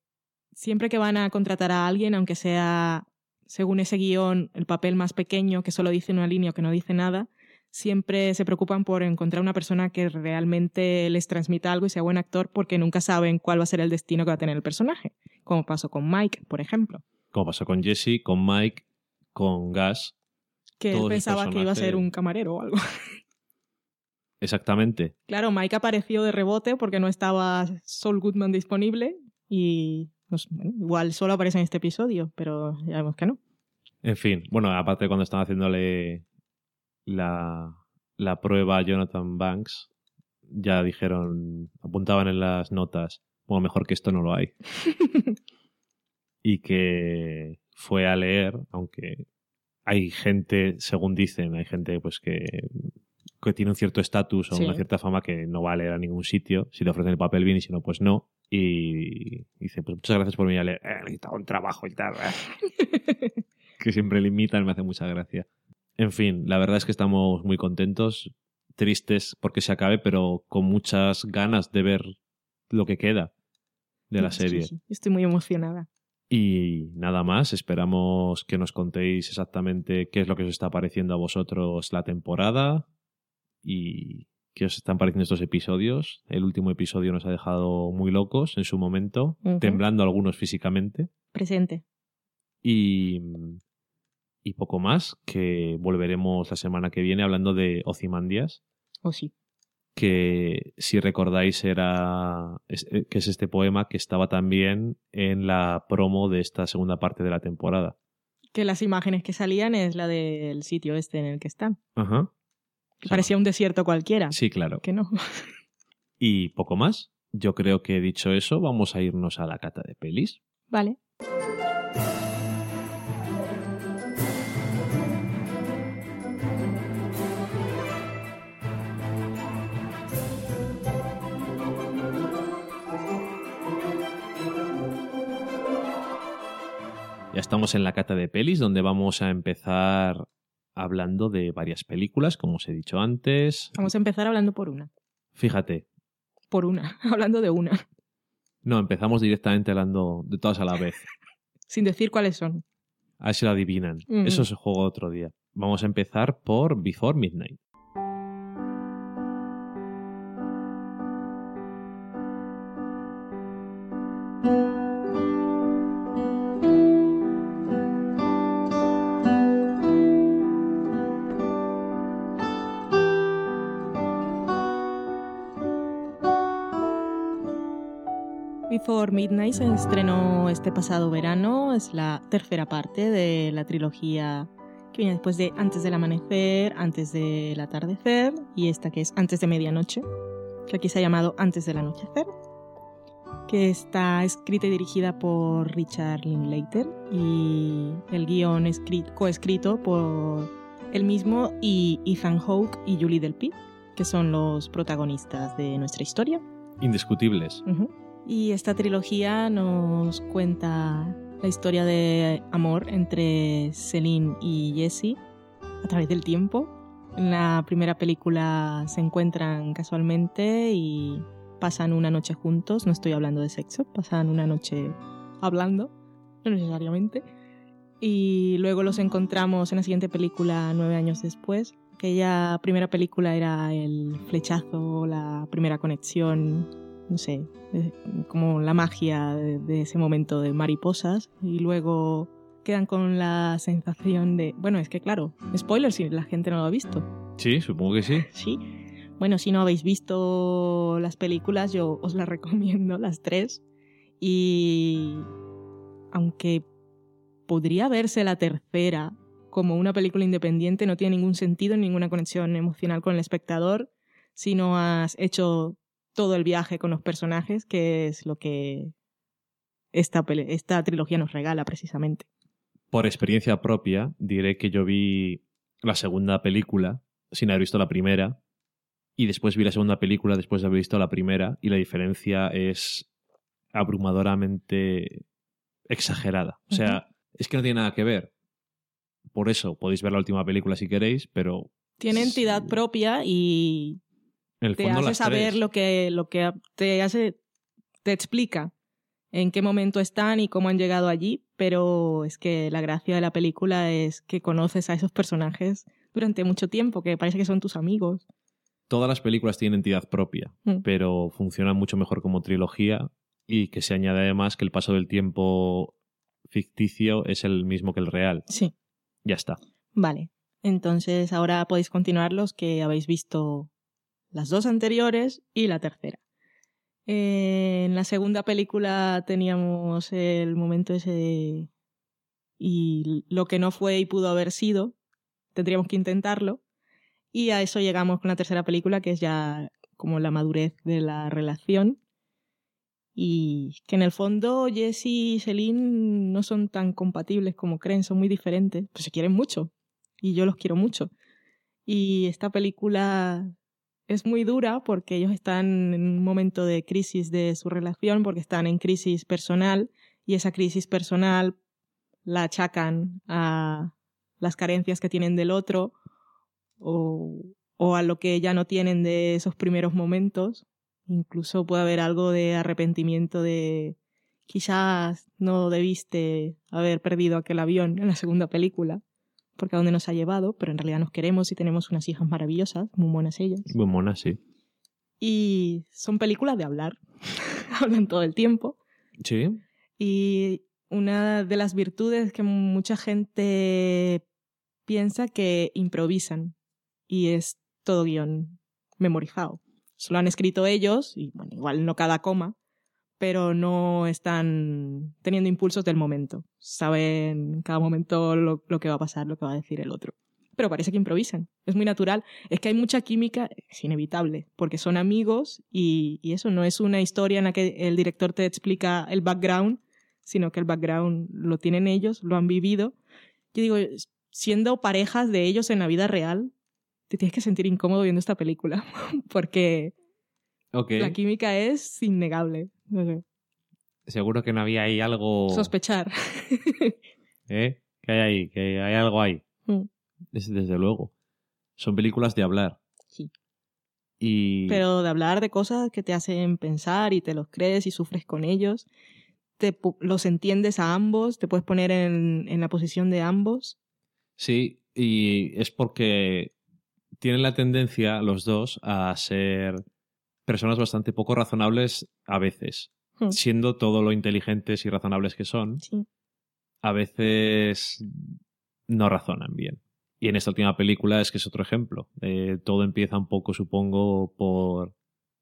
siempre que van a contratar a alguien, aunque sea según ese guion el papel más pequeño que solo dice una línea o que no dice nada, siempre se preocupan por encontrar una persona que realmente les transmita algo y sea buen actor porque nunca saben cuál va a ser el destino que va a tener el personaje, como pasó con Mike, por ejemplo. Como pasó con Jesse, con Mike, con Gas, que pensaba que iba a ser un camarero o algo. Exactamente. Claro, Mike apareció de rebote porque no estaba Saul Goodman disponible y igual solo aparece en este episodio, pero ya vemos que no. En fin, bueno, aparte cuando estaban haciéndole la, la prueba a Jonathan Banks, ya dijeron, apuntaban en las notas, bueno, mejor que esto no lo hay. y que fue a leer, aunque hay gente, según dicen, hay gente pues que, que tiene un cierto estatus o una cierta fama que no va a leer a ningún sitio. Si te ofrecen el papel bien y si no, pues no. Y dice, pues muchas gracias por venir a leer. Eh, necesitado un trabajo y tal. Eh". que siempre limitan, me hace mucha gracia. En fin, la verdad es que estamos muy contentos, tristes porque se acabe, pero con muchas ganas de ver lo que queda de la serie. Estoy muy emocionada. Y nada más, esperamos que nos contéis exactamente qué es lo que os está pareciendo a vosotros la temporada y qué os están pareciendo estos episodios. El último episodio nos ha dejado muy locos en su momento, temblando algunos físicamente. Presente. Y, y poco más, que volveremos la semana que viene hablando de Ozymandias, O sí. Que si recordáis era es- eh, que es este poema que estaba también en la promo de esta segunda parte de la temporada. Que las imágenes que salían es la del sitio este en el que están. Ajá. Que parecía un desierto cualquiera. Sí, claro. Que no. Y poco más. Yo creo que dicho eso, vamos a irnos a la cata de pelis. Vale. Estamos en la cata de pelis, donde vamos a empezar hablando de varias películas, como os he dicho antes. Vamos a empezar hablando por una. Fíjate, Por una. Hablando de una. no, empezamos directamente hablando de todas a la vez. Sin decir cuáles son. A ver si lo adivinan. Ujú. Eso se juega otro día. Vamos a empezar por Before Midnight. Before Midnight se estrenó este pasado verano. Es la tercera parte de la trilogía que viene después de Antes del Amanecer, Antes del Atardecer y esta que es Antes de Medianoche, que aquí se ha llamado Antes del Anochecer, que está escrita y dirigida por Richard Linklater y el guion escri- coescrito por él mismo y Ethan Hawke y Julie Delpy, que son los protagonistas de nuestra historia. Indiscutibles. Y esta trilogía nos cuenta la historia de amor entre Celine y Jesse a través del tiempo. En la primera película se encuentran casualmente y pasan una noche juntos. No estoy hablando de sexo, pasan una noche hablando, no necesariamente. Y luego los encontramos en la siguiente película nueve años después. Aquella primera película era el flechazo, la primera conexión, no sé, eh, como la magia de, de ese momento de mariposas. Y luego quedan con la sensación de, bueno, es que claro, spoiler si la gente no lo ha visto. Sí, supongo que sí. Sí. Bueno, si no habéis visto las películas, yo os las recomiendo, las tres. Y aunque podría verse la tercera como una película independiente, no tiene ningún sentido, ninguna conexión emocional con el espectador, si no has hecho todo el viaje con los personajes, que es lo que esta, esta trilogía nos regala precisamente. Por experiencia propia, diré que yo vi la segunda película sin haber visto la primera y después vi la segunda película después de haber visto la primera y la diferencia es abrumadoramente exagerada. O sea, es que no tiene nada que ver. Por eso podéis ver la última película si queréis, pero Tiene entidad propia y el te hace saber tres. lo que, lo que te hace, te explica en qué momento están y cómo han llegado allí, pero es que la gracia de la película es que conoces a esos personajes durante mucho tiempo, que parece que son tus amigos. Todas las películas tienen entidad propia, Mm. pero funcionan mucho mejor como trilogía y que se añade además que el paso del tiempo ficticio es el mismo que el real. Sí, Ya está. vale. Entonces ahora podéis continuar los que habéis visto las dos anteriores y la tercera. Eh, en la segunda película teníamos el momento ese de... y lo que no fue y pudo haber sido, tendríamos que intentarlo. Y a eso llegamos con la tercera película, que es ya como la madurez de la relación. Y que en el fondo Jesse y Celine no son tan compatibles como creen, son muy diferentes, pero se quieren mucho. Y yo los quiero mucho. Y esta película es muy dura porque ellos están en un momento de crisis de su relación, porque están en crisis personal y esa crisis personal la achacan a las carencias que tienen del otro o, o a lo que ya no tienen de esos primeros momentos. Incluso puede haber algo de arrepentimiento de quizás no debiste haber perdido aquel avión en la segunda película, porque a dónde nos ha llevado, pero en realidad nos queremos y tenemos unas hijas maravillosas, muy buenas ellas. Muy mona, sí. Y son películas de hablar, hablan todo el tiempo. Sí. Y una de las virtudes que mucha gente piensa que improvisan y es todo guion memorizado. Solo han escrito ellos, y bueno, igual no cada coma, pero no están teniendo impulsos del momento. Saben en cada momento lo, lo, que va a pasar, lo que va a decir el otro. Pero parece que improvisan. Es muy natural. Es que hay mucha química, es inevitable, porque son amigos y, y eso no es una historia en la que el director te explica el background, sino que el background lo tienen ellos, lo han vivido. Yo digo, siendo parejas de ellos en la vida real, te tienes que sentir incómodo viendo esta película, porque okay. la química es innegable. No sé. Seguro que no había ahí algo... Sospechar. ¿Eh? ¿Qué hay ahí? Que hay algo ahí. Mm. Es, desde luego. Son películas de hablar. Sí. Y... Pero de hablar de cosas que te hacen pensar y te los crees y sufres con ellos. Te, los entiendes a ambos, te puedes poner en, en la posición de ambos. Sí, y es porque tienen la tendencia los dos a ser personas bastante poco razonables a veces. Hmm. Siendo todo lo inteligentes y razonables que son, Sí. a veces no razonan bien. Y en esta última película es que es otro ejemplo. Eh, todo empieza un poco, supongo, por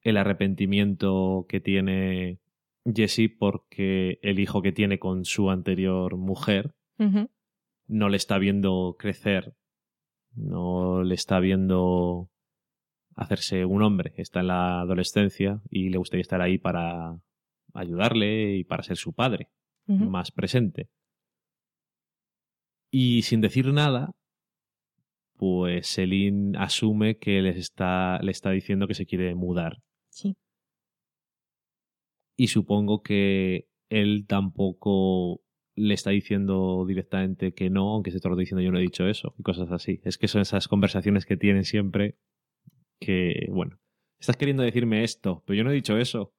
el arrepentimiento que tiene Jesse porque el hijo que tiene con su anterior mujer no le está viendo crecer, no le está viendo hacerse un hombre, está en la adolescencia y le gustaría estar ahí para ayudarle y para ser su padre, más presente. Y sin decir nada, pues Celine asume que les está, le está diciendo que se quiere mudar. Sí. Y supongo que él tampoco le está diciendo directamente que no, aunque se todo diciendo yo no he dicho eso, y cosas así. Es que son esas conversaciones que tienen siempre que, bueno, estás queriendo decirme esto, pero yo no he dicho eso.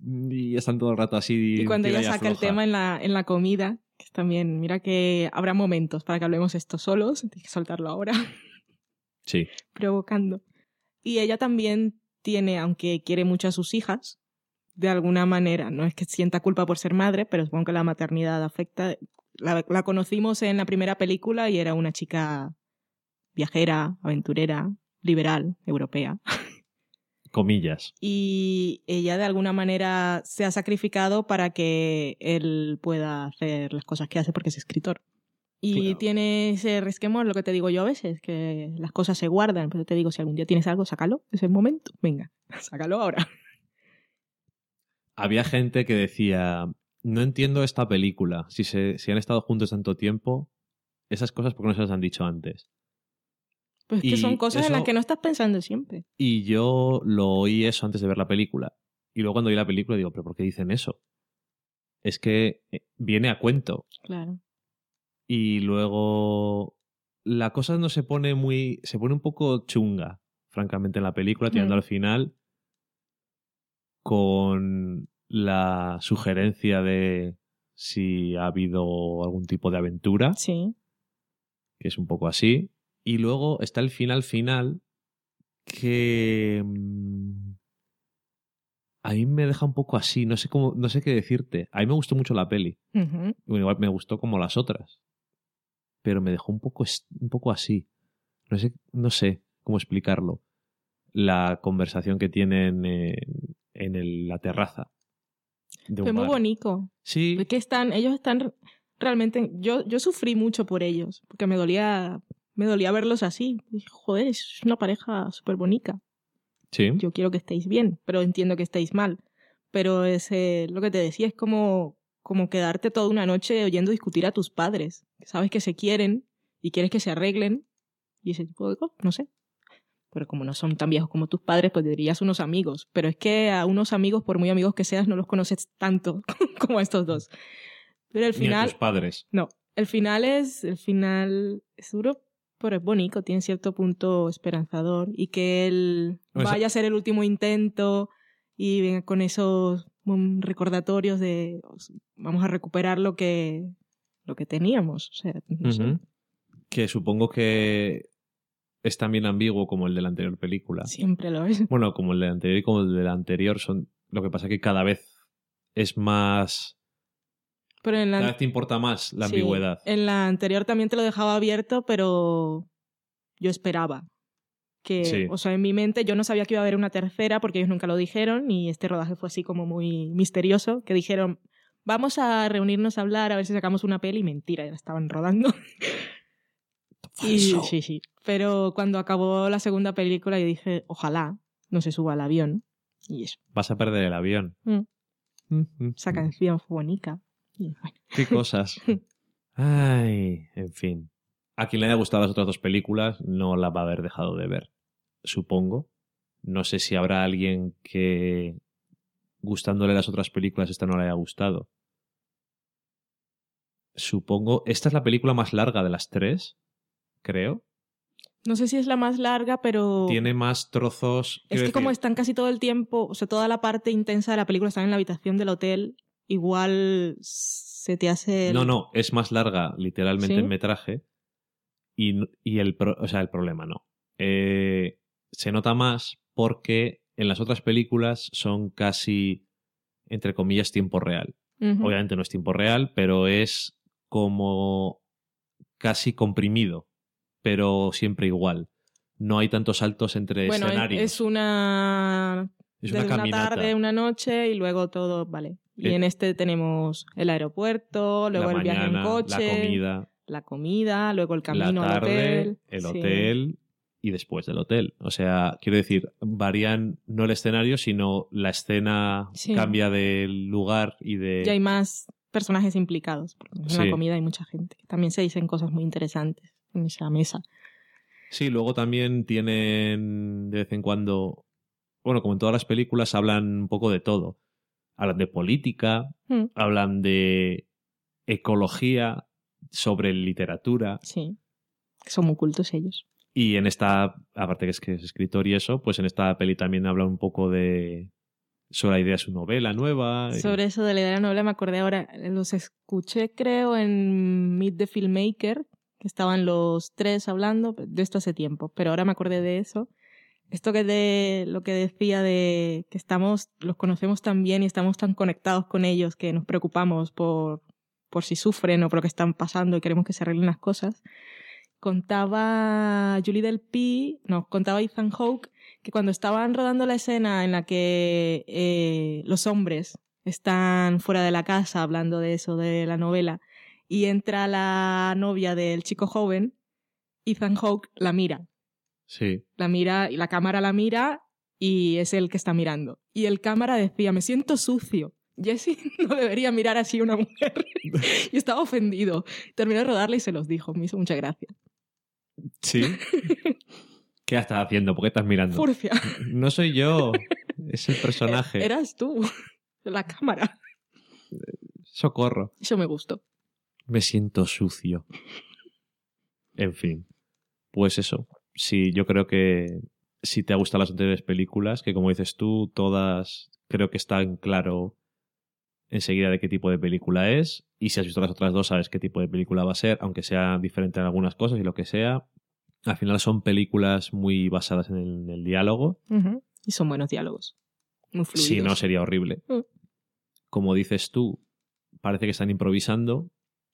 Y están todo el rato así. Y cuando ella saca el tema en la, en la comida, que también, mira que habrá momentos para que hablemos esto solos, tienes que soltarlo ahora, Sí, provocando. Y ella también tiene, aunque quiere mucho a sus hijas, de alguna manera, no es que sienta culpa por ser madre, pero supongo que la maternidad afecta. La, la conocimos en la primera película y era una chica viajera, aventurera, liberal, europea. comillas. y ella de alguna manera se ha sacrificado para que él pueda hacer las cosas que hace porque es escritor. Y Claro. tiene ese resquemor, lo que te digo yo a veces, que las cosas se guardan. Pero te digo, si algún día tienes algo, sácalo, es el momento. Venga, sácalo ahora. Había gente que decía, no entiendo esta película, si, se, si han estado juntos tanto tiempo, esas cosas, ¿por qué no se las han dicho antes? Pues es que son cosas en las que no estás pensando siempre. Y yo lo oí eso antes de ver la película. Y luego cuando vi la película digo, ¿pero por qué dicen eso? Es que eh, viene a cuento. Claro. Y luego la cosa no se pone muy... se pone un poco chunga, francamente, en la película, tirando Mm. al final con la sugerencia de si ha habido algún tipo de aventura, Sí. que es un poco así. Y luego está el final final que mm, a mí me deja un poco así, no sé cómo, no sé qué decirte. A mí me gustó mucho la peli. Bueno, igual me gustó como las otras. Pero me dejó un poco, un poco así. No sé, no sé cómo explicarlo. La conversación que tienen en, en el- la terraza. de Fue muy bar. bonito. Sí, Es que están, ellos están realmente, yo, yo sufrí mucho por ellos, porque me dolía, me dolía verlos así. Dije, joder, es una pareja súper bonita. sí. Yo quiero que estéis bien, pero entiendo que estéis mal. Pero es eh, lo que te decía, es como, como quedarte toda una noche oyendo discutir a tus padres. Sabes que se quieren y quieres que se arreglen y ese tipo de cosas, no sé. Pero como no son tan viejos como tus padres, pues dirías unos amigos. Pero es que a unos amigos, por muy amigos que seas, no los conoces tanto como a estos dos. Pero el Ni a final, tus padres. no, el final es, el final es duro, pero es bonito, tiene cierto punto esperanzador y que él vaya a ser el último intento y venga con esos mm, recordatorios de os- vamos a recuperar lo que lo que teníamos, o sea, no sé. Que supongo que es también ambiguo como el de la anterior película. Siempre lo es. Bueno, como el del anterior y como el del anterior son. Lo que pasa es que cada vez es más. Pero en la, Cada vez te importa más la sí, ambigüedad. en la anterior también te lo dejaba abierto, pero yo esperaba. Que, Sí. O sea, en mi mente yo no sabía que iba a haber una tercera porque ellos nunca lo dijeron y este rodaje fue así como muy misterioso, que dijeron, vamos a reunirnos a hablar a ver si sacamos una peli. Mentira, ya la estaban rodando. Y, sí, sí. Pero cuando acabó la segunda película yo dije, ojalá no se suba al avión. Y eso, Vas a perder el avión. Mm. Mm, mm, esa canción fue bonita. Qué cosas. Ay, en fin. A quien le haya gustado las otras dos películas no la va a haber dejado de ver. Supongo. No sé si habrá alguien que gustándole las otras películas esta no le haya gustado. Supongo. Esta es la película más larga de las tres, creo. No sé si es la más larga, pero... Tiene más trozos. Es que como están casi todo el tiempo, o sea, toda la parte intensa de la película está en la habitación del hotel, igual se te hace... el- No, no, es más larga literalmente ¿Sí? en metraje. Y, y el, pro- o sea, el problema no. Eh, se nota más porque en las otras películas son casi, entre comillas, tiempo real. Obviamente no es tiempo real, pero es como casi comprimido, pero siempre igual. No hay tantos saltos entre Bueno, es- escenarios. es una... Es de una tarde, una noche y luego todo, vale. Y Eh, en este tenemos el aeropuerto, luego el viaje en coche, la comida, la comida, luego el camino la tarde, al hotel. el Sí. hotel y después del hotel. O sea, quiero decir, varían no el escenario, sino la escena Sí. cambia del lugar y de... Y hay más personajes implicados. Porque en Sí. la comida hay mucha gente. También se dicen cosas muy interesantes en esa mesa. Sí, luego también tienen de vez en cuando, bueno, como en todas las películas, hablan un poco de todo. Hablan de política, Mm. hablan de ecología, sobre literatura. Sí. Son muy cultos ellos. Y en esta, aparte que es que es escritor y eso, pues en esta peli también habla un poco de sobre la idea de su novela nueva. Sobre eso de la idea de la novela me acordé ahora. Los escuché, creo, en Meet the Filmmaker, que estaban los tres hablando de esto hace tiempo, pero ahora me acordé de eso. Esto que de lo que decía de que estamos, los conocemos tan bien y estamos tan conectados con ellos que nos preocupamos por, por si sufren o por lo que están pasando y queremos que se arreglen las cosas. Contaba Julie Del Pi, no, contaba Ethan Hawke que cuando estaban rodando la escena en la que eh, los hombres están fuera de la casa hablando de eso, de la novela, y entra la novia del chico joven, Ethan Hawke la mira. Sí. La mira y la cámara la mira y es el que está mirando. Y el cámara decía, me siento sucio. Jesse no debería mirar así a una mujer. y estaba ofendido. Terminó de rodarle y se los dijo. Me hizo mucha gracia. Sí. ¿Qué estás haciendo? ¿Por qué estás mirando? Furcia. No soy yo, es el personaje. Eras tú. La cámara. Socorro. Eso me gustó. Me siento sucio. En fin. Pues eso. Sí, yo creo que si te gustan las anteriores películas, que como dices tú, todas creo que están claro enseguida de qué tipo de película es. Y si has visto las otras dos, sabes qué tipo de película va a ser, aunque sea diferente en algunas cosas y lo que sea. Al final son películas muy basadas en el, en el diálogo. Y son buenos diálogos. Muy fluidos. Si no, sería horrible. Mm. Como dices tú, parece que están improvisando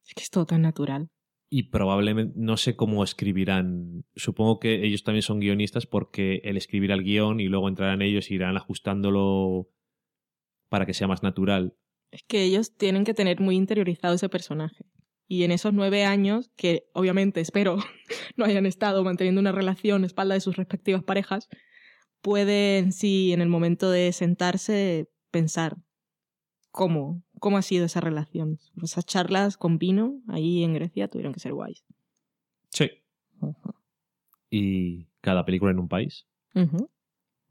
Es que es todo tan natural. Y probablemente no sé cómo escribirán. Supongo que ellos también son guionistas porque el escribir el guion y luego entrarán ellos y irán ajustándolo para que sea más natural. Es que ellos tienen que tener muy interiorizado ese personaje. Y en esos nueve años, que obviamente espero no hayan estado manteniendo una relación a espalda de sus respectivas parejas, pueden, sí, en el momento de sentarse, pensar cómo, cómo ha sido esa relación. Esas charlas con vino ahí en Grecia tuvieron que ser guays. Sí. Y cada película en un país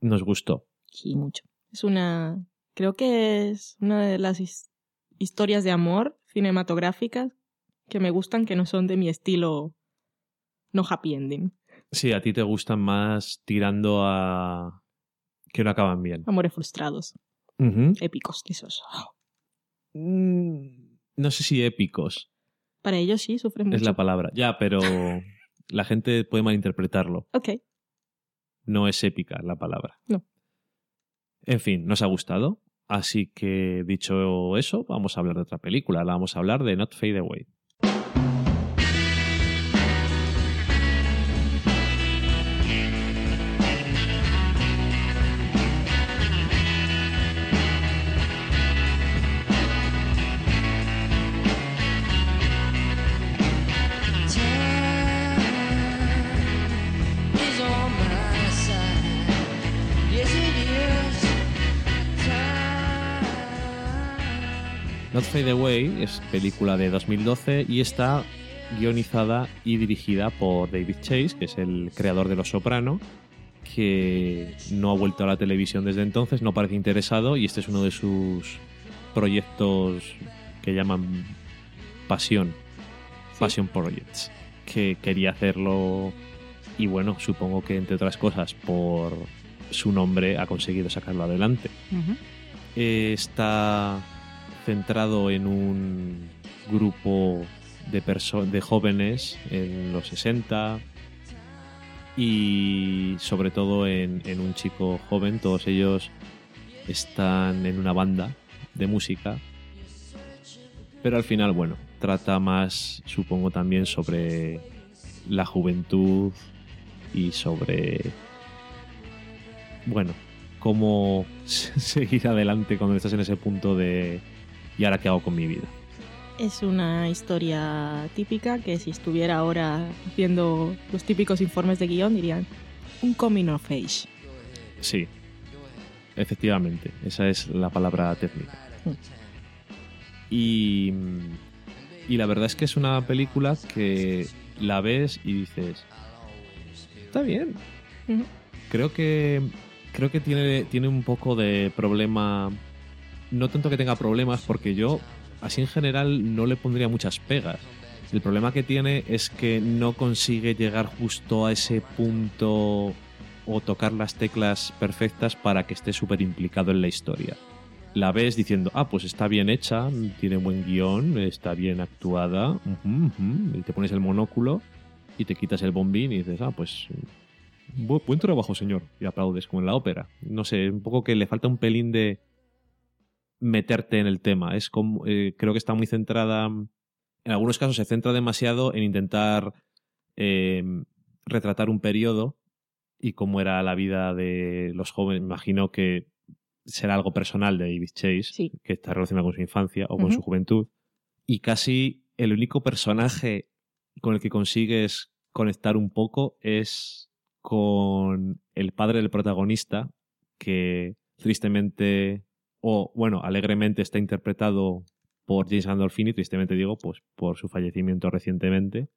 nos gustó. Sí, mucho. Es una. Creo que es una de las his- historias de amor cinematográficas que me gustan, que no son de mi estilo no happy ending. Sí, a ti te gustan más tirando a que no acaban bien. Amores frustrados, épicos, esos. Mm, No sé si épicos Para ellos sí, sufren mucho. es la palabra. Ya, pero la gente puede malinterpretarlo. Ok. No es épica la palabra. No. En fin, nos ha gustado. Así que dicho eso, vamos a hablar de otra película. La vamos a hablar de Not Fade Away. Not Fade Away es película de 2012 y está guionizada y dirigida por David Chase, que es el creador de Los Soprano, que no ha vuelto a la televisión desde entonces, no parece interesado y este es uno de sus proyectos que llaman Pasión, Passion Projects, que quería hacerlo y bueno, supongo que entre otras cosas por su nombre ha conseguido sacarlo adelante. Eh, está centrado en un grupo de, de jóvenes en los 60 y sobre todo en, en un chico joven. Todos ellos están en una banda de música. Pero al final, bueno, trata más, supongo, también sobre la juventud y sobre, bueno, cómo seguir adelante cuando estás en ese punto de ¿y ahora qué hago con mi vida? Es una historia típica que si estuviera ahora haciendo los típicos informes de guion dirían un coming of age. Sí, efectivamente, esa es la palabra técnica. Mm. Y, y la verdad es que es una película que la ves y dices, está bien. Creo que creo que tiene, tiene un poco de problema. No tanto que tenga problemas, porque yo, así en general, no le pondría muchas pegas. El problema que tiene es que no consigue llegar justo a ese punto o tocar las teclas perfectas para que esté súper implicado en la historia. La ves diciendo, ah, pues está bien hecha, tiene buen guion, está bien actuada, ujú, ujú", y te pones el monóculo y te quitas el bombín y dices, ah, pues Bu- buen trabajo, señor. Y aplaudes, como en la ópera. No sé, un poco que le falta un pelín de meterte en el tema. Es como, eh, creo que está muy centrada. En algunos casos se centra demasiado en intentar eh, retratar un periodo y cómo era la vida de los jóvenes. Imagino que será algo personal de David Chase, Sí. que está relacionado con su infancia o con su juventud. Y casi el único personaje con el que consigues conectar un poco es con el padre del protagonista, que tristemente, o bueno, alegremente está interpretado por James Gandolfini, tristemente digo, pues por su fallecimiento recientemente.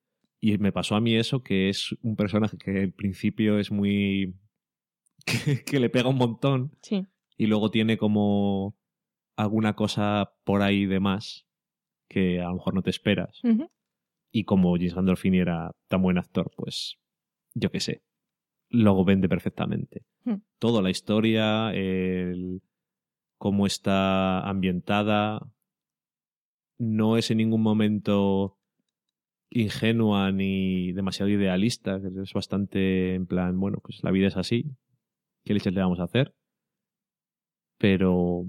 Y me pasó a mí eso, que es un personaje que al principio es muy... que, que le pega un montón Sí. y luego tiene como alguna cosa por ahí de más que a lo mejor no te esperas. Y como James Gandolfini era tan buen actor, pues yo qué sé, lo vende perfectamente. Hmm. Toda la historia, el cómo está ambientada, no es en ningún momento ingenua ni demasiado idealista, que es bastante en plan, bueno, pues la vida es así, ¿qué leches le vamos a hacer? Pero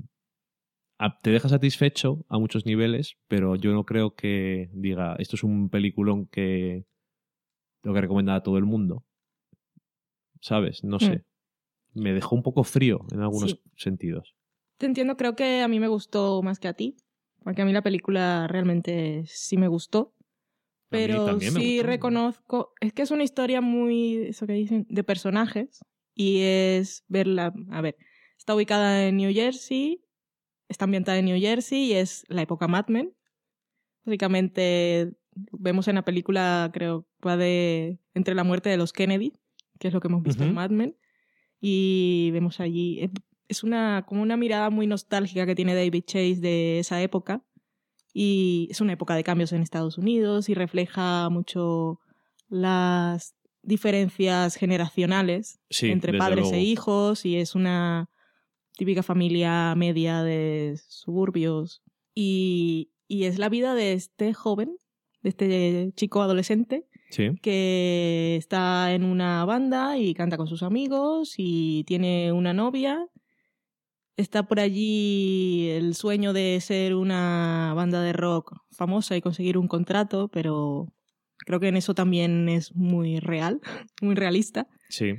te deja satisfecho a muchos niveles, pero yo no creo que diga, esto es un peliculón que tengo que recomendar a todo el mundo. ¿Sabes? No sé. Me dejó un poco frío en algunos Sí. sentidos. Te entiendo, creo que a mí me gustó más que a ti, porque a mí la película realmente sí me gustó. Pero sí reconozco, es que es una historia muy, eso que dicen, de personajes y es verla, a ver, está ubicada en New Jersey, está ambientada en New Jersey y es la época Mad Men. Básicamente vemos en la película, creo, va de entre la muerte de los Kennedy, que es lo que hemos visto en. Mad Men, y vemos allí, es- una, como una mirada muy nostálgica que tiene David Chase de esa época. Y es una época de cambios en Estados Unidos y refleja mucho las diferencias generacionales Sí, entre padres e hijos y es una típica familia media de suburbios. Y, y es la vida de este joven, de este chico adolescente, Sí. que está en una banda y canta con sus amigos y tiene una novia. Está por allí el sueño de ser una banda de rock famosa y conseguir un contrato, pero creo que en eso también es muy real, muy realista. Sí.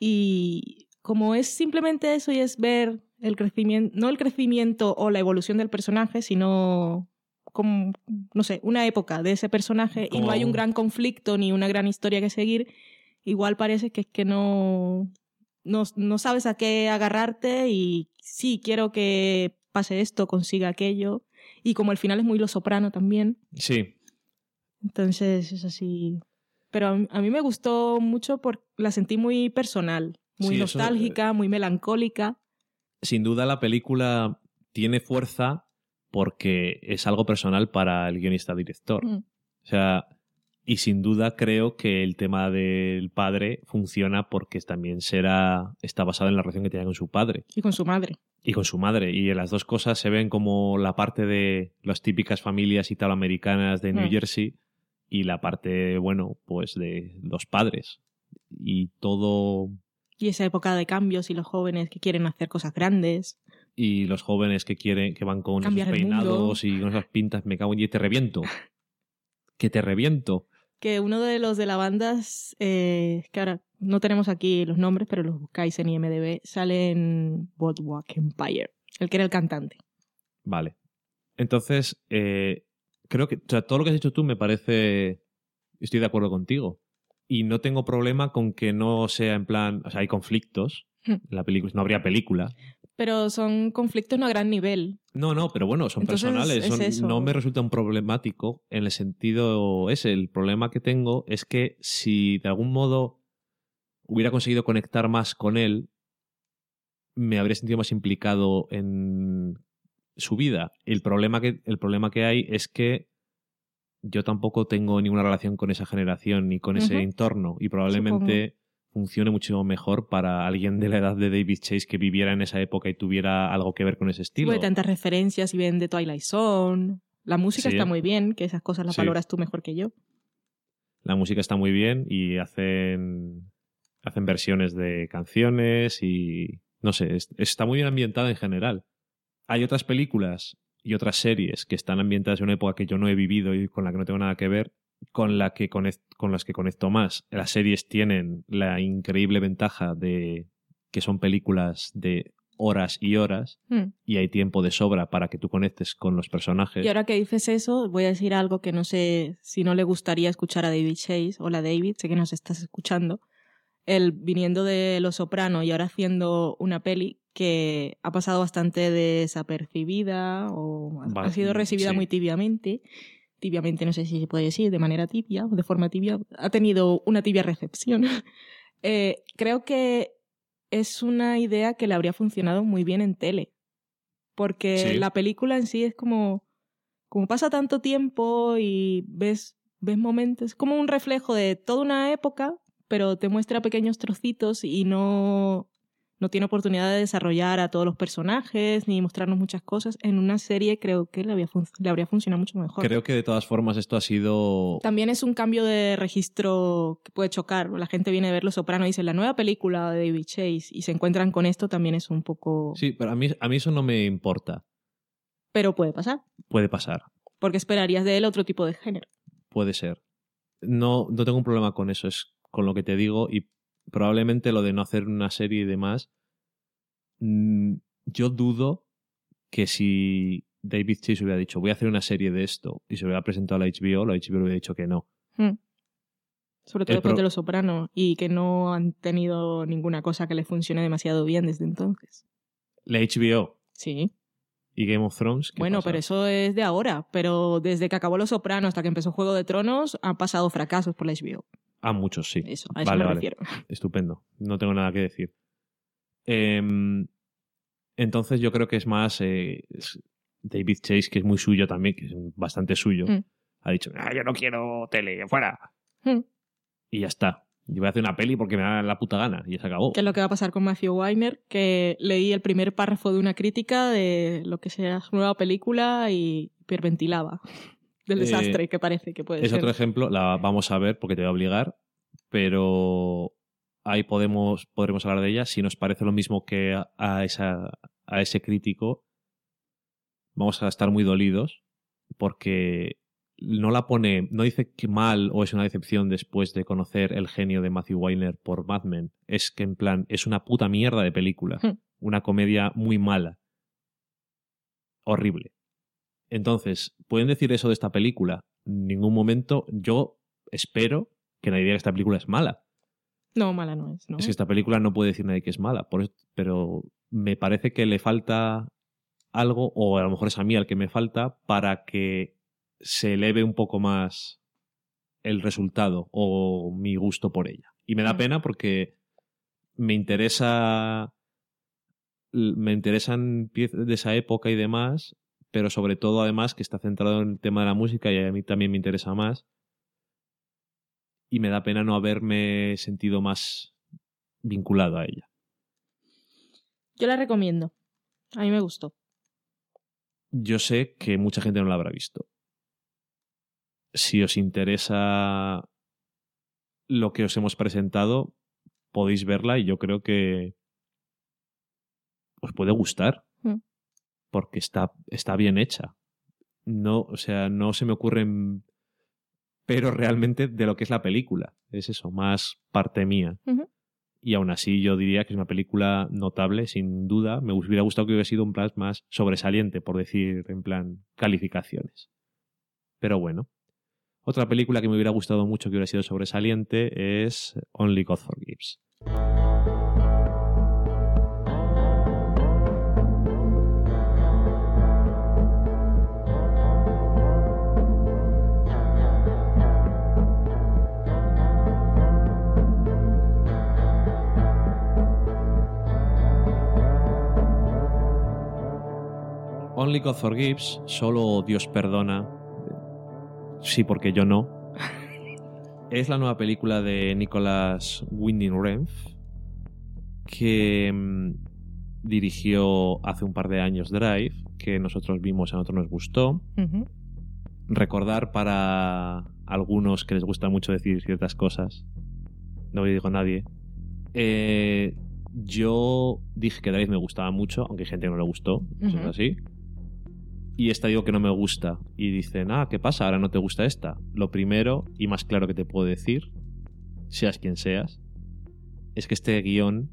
Y como es simplemente eso y es ver el crecimiento, no el crecimiento o la evolución del personaje, sino como, no sé, una época de ese personaje y no hay un- gran conflicto ni una gran historia que seguir, igual parece que es que no, no, no sabes a qué agarrarte y sí, quiero que pase esto, consiga aquello. Y como el final es muy lo soprano también, Sí. entonces es así. Pero a mí, a mí me gustó mucho porque la sentí muy personal, muy Sí, eso, nostálgica, muy melancólica. Sin duda la película tiene fuerza porque es algo personal para el guionista-director. Mm. O sea, y sin duda creo que el tema del padre funciona porque también será, está basado en la relación que tenía con su padre Y con su madre. y con su madre. Y las dos cosas se ven como la parte de las típicas familias italoamericanas de New Mm. Jersey y la parte, bueno, pues de los padres. Y todo Y esa época de cambios y los jóvenes que quieren hacer cosas grandes. y los jóvenes que quieren que van con esos Cambiar mundo. peinados y con esas pintas me cago en y te reviento que te reviento Que uno de los de la banda, eh, que ahora no tenemos aquí los nombres, pero los buscáis en IMDB, sale en Boardwalk Empire, el que era el cantante. vale entonces eh, creo que o sea, todo lo que has hecho tú me parece estoy de acuerdo contigo y no tengo problema con que no sea en plan o sea hay conflictos Hmm. la película no habría película Pero son conflictos no a gran nivel. no no pero bueno son Entonces, personales son- no me resultan problemático en el sentido ese el problema que tengo es que si de algún modo hubiera conseguido conectar más con él, me habría sentido más implicado en su vida. El problema que, el problema que hay es que yo tampoco tengo ninguna relación con esa generación ni con ese entorno y probablemente funcione mucho mejor para alguien de la edad de David Chase que viviera en esa época y tuviera algo que ver con ese estilo. Tuve tantas referencias y ven de Twilight Zone. La música Sí. está muy bien, que esas cosas las Sí. valoras tú mejor que yo. La música está muy bien y hacen, hacen versiones de canciones y no sé, es- está muy bien ambientada en general. Hay otras películas y otras series que están ambientadas en una época que yo no he vivido y con la que no tengo nada que ver, con, la que con las que conecto más. Las series tienen la increíble ventaja de que son películas de horas y horas Hmm. y hay tiempo de sobra para que tú conectes con los personajes. Y ahora que dices eso, voy a decir algo que no sé si no le gustaría escuchar a David Chase. Hola David, sé que nos estás escuchando. Él viniendo de Los Soprano y ahora haciendo una peli que ha pasado bastante desapercibida o ha- Va- sido recibida sí. muy tibiamente. Tibiamente no sé si se puede decir, de manera tibia o de forma tibia. Ha tenido una tibia recepción. Eh, creo que es una idea que le habría funcionado muy bien en tele. Porque Sí. la película en sí es como, como pasa tanto tiempo y ves, ves momentos, es como un reflejo de toda una época, pero te muestra pequeños trocitos y no, no tiene oportunidad de desarrollar a todos los personajes ni mostrarnos muchas cosas. En una serie creo que le, había le habría funcionado mucho mejor. Creo que de todas formas esto ha sido También es un cambio de registro que puede chocar. La gente viene a ver Los Soprano y dice la nueva película de David Chase y se encuentran con esto también es un poco... Sí, pero a mí, a mí eso no me importa. Pero puede pasar. Puede pasar. Porque esperarías de él otro tipo de género. Puede ser. No, no tengo un problema con eso, es con lo que te digo y probablemente lo de no hacer una serie y demás. mm, yo dudo que si David Chase hubiera dicho voy a hacer una serie de esto y se hubiera presentado a la HBO, la HBO hubiera dicho que no. Hmm. Sobre todo El después de Los Soprano y que no han tenido ninguna cosa que les funcione demasiado bien desde entonces. La HBO Sí. y Game of Thrones. ¿qué Bueno, pasa? pero eso es de ahora. Pero desde que acabó Los Soprano hasta que empezó Juego de Tronos han pasado fracasos por la HBO. Ah, muchos, sí. Eso, a eso Vale, me vale. refiero. Estupendo. No tengo nada que decir. Em, entonces yo creo que es más eh, David Chase, que es muy suyo también, que es bastante suyo. Mm. Ha dicho, ah, yo no quiero tele, fuera. Hmm. Y ya está. Yo voy a hacer una peli porque me da la puta gana. Y ya se acabó. ¿Qué es lo que va a pasar con Matthew Weiner? Que leí el primer párrafo de una crítica de lo que sea su nueva película y hiperventilaba. Del Eh, desastre que parece que puede Es ser. otro ejemplo, la vamos a ver porque te voy a obligar, pero ahí podemos, podremos hablar de ella. Si nos parece lo mismo que a, a esa, a ese crítico, vamos a estar muy dolidos porque no la pone, no dice que mal o es una decepción después de conocer el genio de Matthew Weiner por Mad Men. Es que en plan, es una puta mierda de película. Hmm. Una comedia muy mala. Horrible. Entonces, ¿pueden decir eso de esta película? En ningún momento yo espero que nadie diga que esta película es mala. No, mala no es, ¿no? Es que esta película no puede decir nadie que es mala, por eso- pero me parece que le falta algo, o a lo mejor es a mí al que me falta, para que se eleve un poco más el resultado o mi gusto por ella. Y me da Mm. pena porque me interesa me interesan piezas de esa época y demás, pero sobre todo además que está centrado en el tema de la música y a mí también me interesa más. Y me da pena no haberme sentido más vinculado a ella. Yo la recomiendo. A mí me gustó. Yo sé que mucha gente no la habrá visto. Si os interesa lo que os hemos presentado, podéis verla y yo creo que os puede gustar. Mm. Porque está, está bien hecha. No, o sea, no se me ocurren pero realmente de lo que es la película. Es eso, más parte mía. Y aún así yo diría que es una película notable, sin duda. Me hubiera gustado que hubiera sido un plan más sobresaliente, por decir en plan calificaciones. Pero bueno. Otra película que me hubiera gustado mucho que hubiera sido sobresaliente es Only God Forgives. Only God Forgives, solo Dios perdona. Sí, porque yo no. es la nueva película de Nicolas Winding Refn que mm, dirigió hace un par de años Drive, que nosotros vimos, a nosotros nos gustó. Recordar para algunos que les gusta mucho decir ciertas cosas, no lo digo a nadie. Eh, yo dije que Drive me gustaba mucho, aunque hay gente que no le gustó, eso es así. Y esta digo que no me gusta. Y dicen, ah, ¿qué pasa? Ahora no te gusta esta. Lo primero y más claro que te puedo decir, seas quien seas, es que este guion,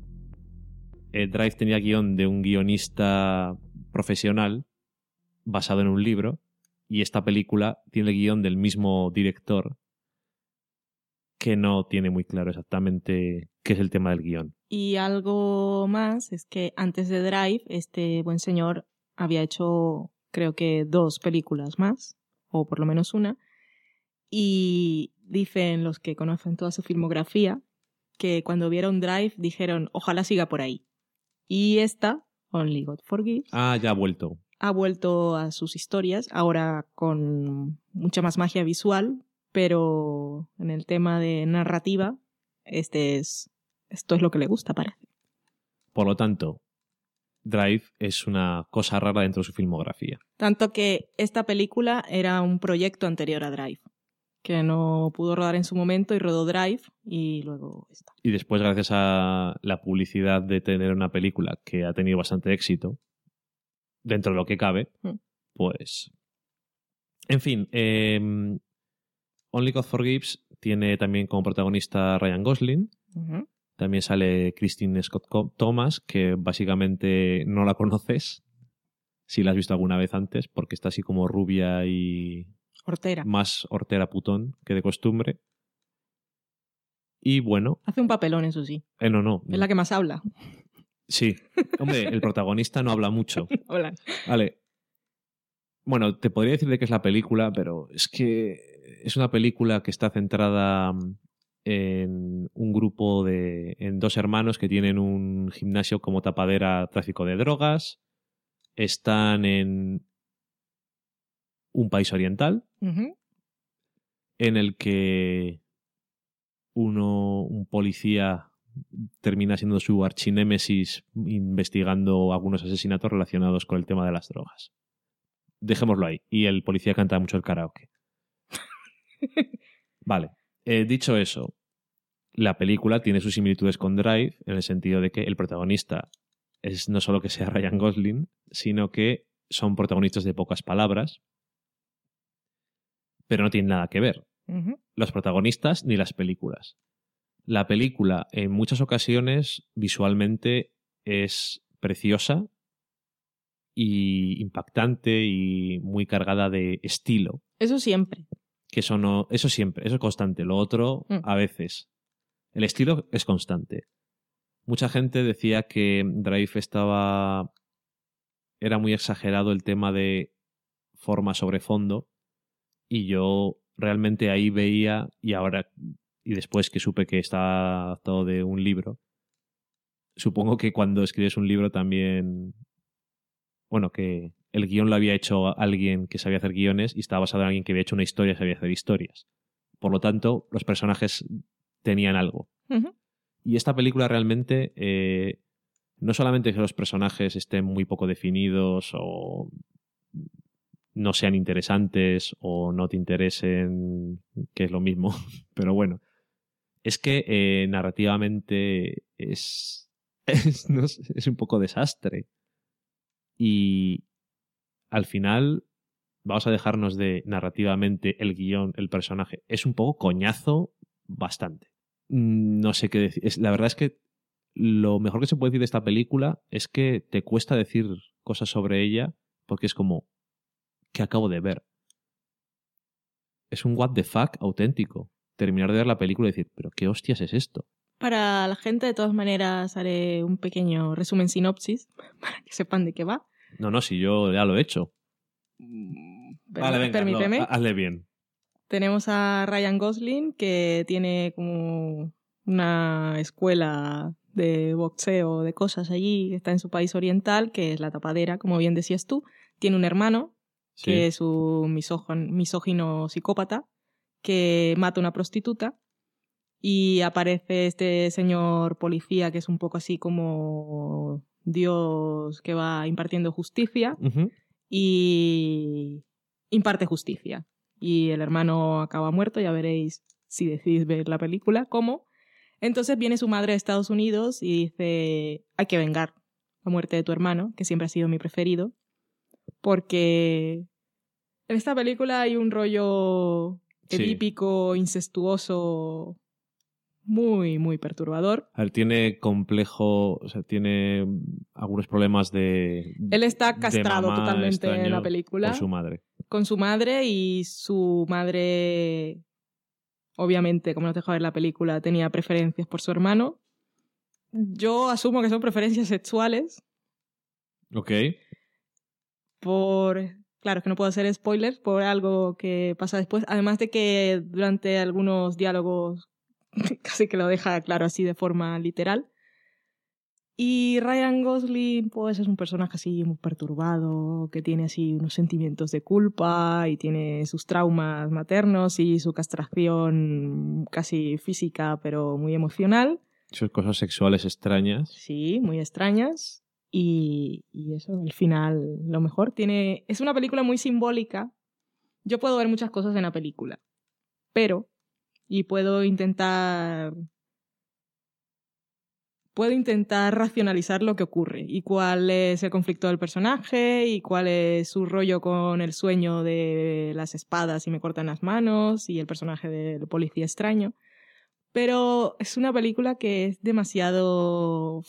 eh, Drive tenía guion de un guionista profesional basado en un libro y esta película tiene el guion del mismo director que no tiene muy claro exactamente qué es el tema del guion. Y algo más es que antes de Drive, este buen señor había hecho, creo que dos películas más, o por lo menos una, y dicen los que conocen toda su filmografía que cuando vieron Drive dijeron, ojalá siga por ahí. Y esta, Only God Forgives, Ah, ya ha vuelto. ha vuelto a sus historias, ahora con mucha más magia visual, pero en el tema de narrativa, este es, esto es lo que le gusta, parece. Por lo tanto, Drive es una cosa rara dentro de su filmografía. Tanto que esta película era un proyecto anterior a Drive, que no pudo rodar en su momento y rodó Drive y luego esta. Y después, gracias a la publicidad de tener una película que ha tenido bastante éxito, dentro de lo que cabe, Mm. pues... En fin, eh, Only God Forgives tiene también como protagonista Ryan Gosling. También sale Christine Scott Co- Thomas, que básicamente no la conoces si la has visto alguna vez antes, porque está así como rubia y Hortera. más hortera putón que de costumbre. Y bueno, Hace un papelón, eso sí. eh, no, no. Es la que más habla. Sí. Hombre, el protagonista no habla mucho. Hola. Vale. Bueno, te podría decir de qué es la película, pero es que es una película que está centrada mm, en un grupo de. en dos hermanos que tienen un gimnasio como tapadera tráfico de drogas. Están en un país oriental en el que uno, un policía termina siendo su archinémesis investigando algunos asesinatos relacionados con el tema de las drogas. Dejémoslo ahí. Y el policía canta mucho el karaoke. Vale. Eh, dicho eso, la película tiene sus similitudes con Drive en el sentido de que el protagonista es no solo que sea Ryan Gosling, sino que son protagonistas de pocas palabras, pero no tienen nada que ver. Los protagonistas ni las películas. La película en muchas ocasiones visualmente es preciosa y impactante y muy cargada de estilo. Eso siempre. Que eso no, eso siempre, eso es constante. Lo otro, Mm. a veces. El estilo es constante. Mucha gente decía que Drive estaba. Era muy exagerado el tema de forma sobre fondo. Y yo realmente ahí veía, y ahora, y después que supe que está adaptado de un libro, supongo que cuando escribes un libro también. Bueno, que el guion lo había hecho alguien que sabía hacer guiones y estaba basado en alguien que había hecho una historia y sabía hacer historias. Por lo tanto, los personajes tenían algo. Y esta película realmente eh, no solamente que los personajes estén muy poco definidos o no sean interesantes o no te interesen, que es lo mismo, pero bueno, es que eh, narrativamente es, es, no sé, es un poco desastre. Y al final vamos a dejarnos de narrativamente el guion, el personaje. Es un poco coñazo bastante. Mm, No sé qué decir. La verdad es que lo mejor que se puede decir de esta película es que te cuesta decir cosas sobre ella porque es como que acabo de ver. Es un what the fuck auténtico. Terminar de ver la película y decir, pero qué hostias es esto. Para la gente, de todas maneras, haré un pequeño resumen sinopsis para que sepan de qué va. No, no, si yo ya lo he hecho. Pero- venga, permíteme. hazle bien. Tenemos a Ryan Gosling, que tiene como una escuela de boxeo, de cosas allí, está en su país oriental, que es la tapadera, como bien decías tú. Tiene un hermano, Sí. que es un misógino, misógino psicópata, que mata a una prostituta. Y aparece este señor policía, que es un poco así como Dios que va impartiendo justicia y imparte justicia. Y el hermano acaba muerto, ya veréis si decidís ver la película, cómo. Entonces viene su madre de Estados Unidos y dice, hay que vengar la muerte de tu hermano, que siempre ha sido mi preferido, porque en esta película hay un rollo Sí. edípico, incestuoso, muy, muy perturbador. A ver, tiene complejo, o sea, tiene algunos problemas de. Él está castrado mamá totalmente en la película. Por su madre. con su madre y su madre, obviamente, como nos deja ver la película, tenía preferencias por su hermano. Yo asumo que son preferencias sexuales Ok. por... Claro, es que no puedo hacer spoilers por algo que pasa después. Además de que durante algunos diálogos casi que lo deja claro así de forma literal. Y Ryan Gosling, pues es un personaje así muy perturbado, que tiene así unos sentimientos de culpa y tiene sus traumas maternos y su castración casi física, pero muy emocional. Sus cosas sexuales extrañas. Sí, muy extrañas. Y, y eso, al final, lo mejor tiene. Es una película muy simbólica. Yo puedo ver muchas cosas en la película, pero. Y puedo intentar. Puedo intentar racionalizar lo que ocurre y cuál es el conflicto del personaje y cuál es su rollo con el sueño de las espadas y me cortan las manos y el personaje del policía extraño. Pero es una película que es demasiado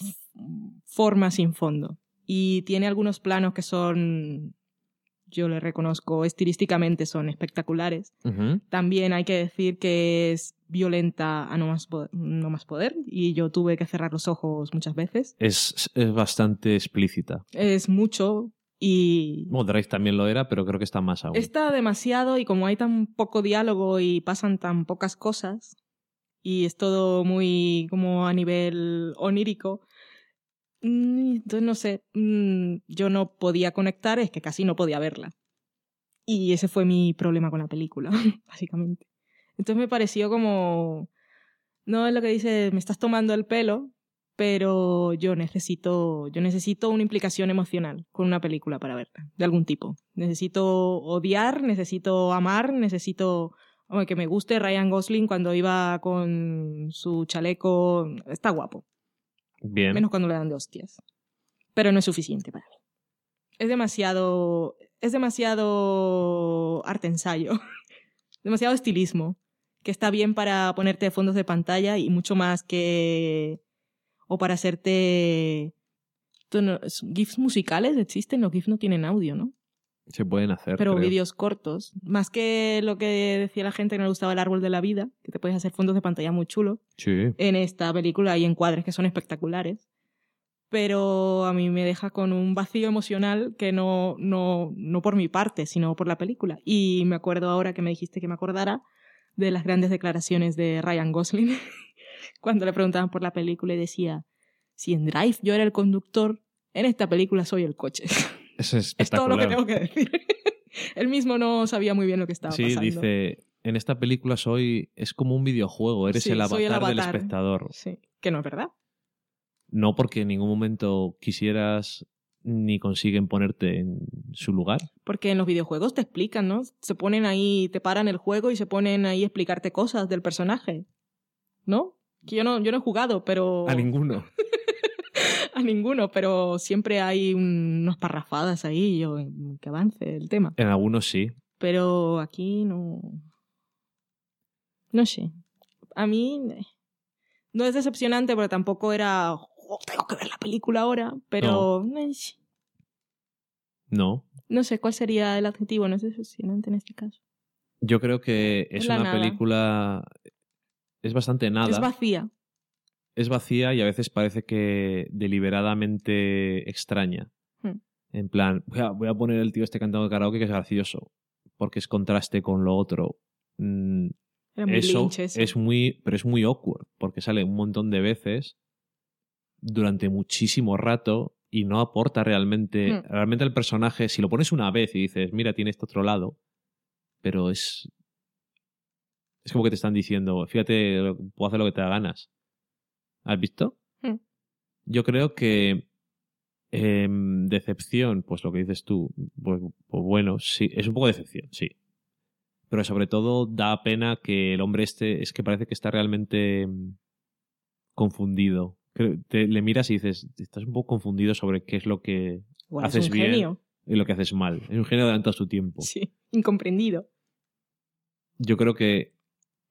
forma sin fondo. Y tiene algunos planos que son, yo le reconozco, estilísticamente son espectaculares. Ujú. También hay que decir que es violenta a no más, po- no más poder. Y yo tuve que cerrar los ojos muchas veces. Es, es bastante explícita. Es mucho y Bueno, Drive también lo era, pero creo que está más aún. Está demasiado y como hay tan poco diálogo y pasan tan pocas cosas y es todo muy como a nivel onírico, entonces no sé, mm, yo no podía conectar, es que casi no podía verla. Y ese fue mi problema con la película, básicamente. Entonces me pareció como, no es lo que dice, me estás tomando el pelo, pero yo necesito, yo necesito una implicación emocional con una película para verla, de algún tipo. Necesito odiar, necesito amar, necesito que me guste Ryan Gosling cuando iba con su chaleco. Está guapo. Menos cuando le dan de hostias. Pero no es suficiente para mí. Es demasiado. Es demasiado arte ensayo. demasiado estilismo. Que está bien para ponerte fondos de pantalla y mucho más que. O para hacerte. GIFs musicales existen, los GIFs no tienen audio, ¿no? Se pueden hacer. Pero creo. vídeos cortos. Más que lo que decía la gente que no le gustaba el árbol de la vida, que te puedes hacer fondos de pantalla muy chulos. Sí. En esta película hay encuadres que son espectaculares. Pero a mí me deja con un vacío emocional que no, no, no por mi parte, sino por la película. Y me acuerdo ahora que me dijiste que me acordara de las grandes declaraciones de Ryan Gosling cuando le preguntaban por la película y decía, si en Drive yo era el conductor, en esta película soy el coche. Eso es Es todo lo que tengo que decir. Él mismo no sabía muy bien lo que estaba Sí, pasando. dice, en esta película soy, es como un videojuego, eres Sí, el avatar, el del espectador. Sí, que no es verdad. No porque en ningún momento quisieras ni consiguen ponerte en su lugar. Porque en los videojuegos te explican, ¿no? Se ponen ahí, te paran el juego y se ponen ahí a explicarte cosas del personaje. ¿No? Que yo no, yo no he jugado, pero. A ninguno. a ninguno, pero siempre hay un- unas parrafadas ahí yo, que avance el tema. En algunos sí. Pero aquí no. No sé. A mí. eh, No es decepcionante, pero tampoco era. "Oh, tengo que ver la película ahora. Pero. No. No sé cuál sería el adjetivo, no es decepcionante en este caso. Yo creo que es una nada. película. Es bastante nada. Es vacía. Es vacía y a veces parece que deliberadamente extraña. Hmm. En plan, voy a, voy a poner el tío este cantando karaoke que es gracioso, porque es contraste con lo otro. Mm, eso, es muy, pero es muy awkward, porque sale un montón de veces durante muchísimo rato y no aporta realmente, Hmm. realmente el personaje, si lo pones una vez y dices, mira, tiene este otro lado, pero es, es como que te están diciendo, fíjate, puedo hacer lo que te da ganas. ¿Has visto? Hmm. Yo creo que em, decepción, pues lo que dices tú, pues, pues bueno, sí, es un poco decepción, sí. Pero sobre todo da pena que el hombre este es que parece que está realmente mm, confundido. Te- le miras y dices, estás un poco confundido sobre qué es lo que haces es un bien. genio. y lo que haces mal. Es un genio adelantado a su tiempo. Sí, incomprendido. Yo creo que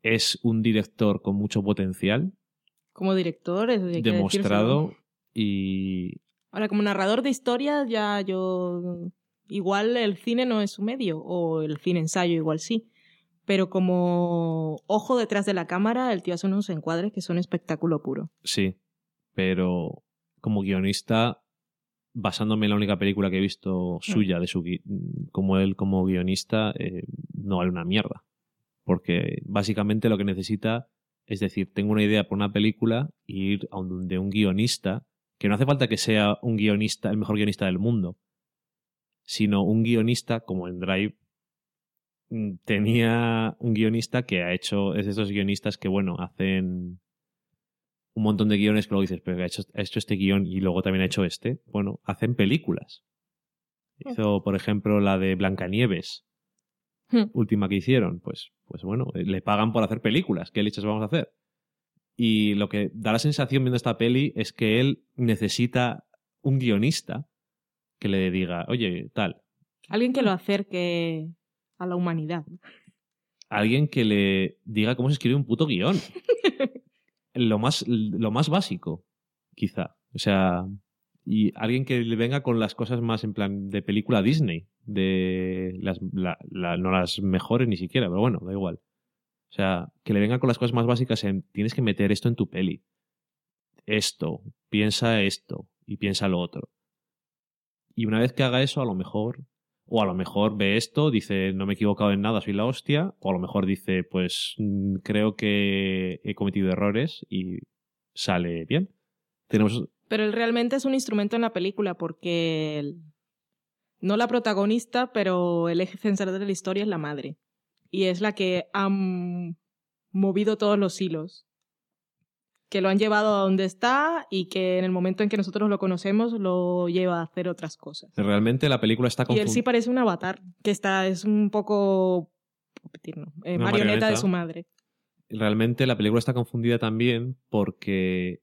es un director con mucho potencial, Como director, eso hay que demostrado y Ahora, como narrador de historias, ya yo. Igual el cine no es su medio, o el cine ensayo, igual sí. Pero como ojo detrás de la cámara, el tío hace unos encuadres que son espectáculo puro. sí. Pero como guionista, basándome en la única película que he visto suya de su como él como guionista, eh, no vale una mierda. Porque básicamente lo que necesita es decir, tengo una idea por una película y ir a donde un guionista, que no hace falta que sea un guionista, el mejor guionista del mundo, sino un guionista como en Drive mm, tenía un guionista que ha hecho, es de esos guionistas que, bueno, hacen un montón de guiones que luego dices, pero ha hecho, ha hecho este guion y luego también ha hecho este. Bueno, hacen películas. Hizo, por ejemplo, la de Blancanieves, Hmm. última que hicieron. Pues, pues bueno, eh, le pagan por hacer películas. ¿Qué leches vamos a hacer? Y lo que da la sensación viendo esta peli es que él necesita un guionista que le diga, oye, tal, Alguien que lo acerque a la humanidad. alguien que le diga cómo se escribe un puto guion. lo, más, lo más básico, quizá. O sea, y alguien que le venga con las cosas más en plan de película Disney. De las, la- la- no las mejores ni siquiera, pero bueno, da igual. O sea, que le venga con las cosas más básicas en tienes que meter esto en tu peli. Esto, piensa esto y piensa lo otro. Y una vez que haga eso, a lo mejor o a lo mejor ve esto, dice, no me he equivocado en nada, soy la hostia. O a lo mejor dice, pues mm, creo que he cometido errores y sale bien. Tenemos. Pero él realmente es un instrumento en la película porque no la protagonista, pero el eje central de la historia es la madre. Y es la que ha movido todos los hilos. Que lo han llevado a donde está y que en el momento en que nosotros lo conocemos lo lleva a hacer otras cosas. Realmente la película está Y él sí confundida. parece un avatar, que está, es un poco no, eh, marioneta. de su madre. Realmente la película está confundida también porque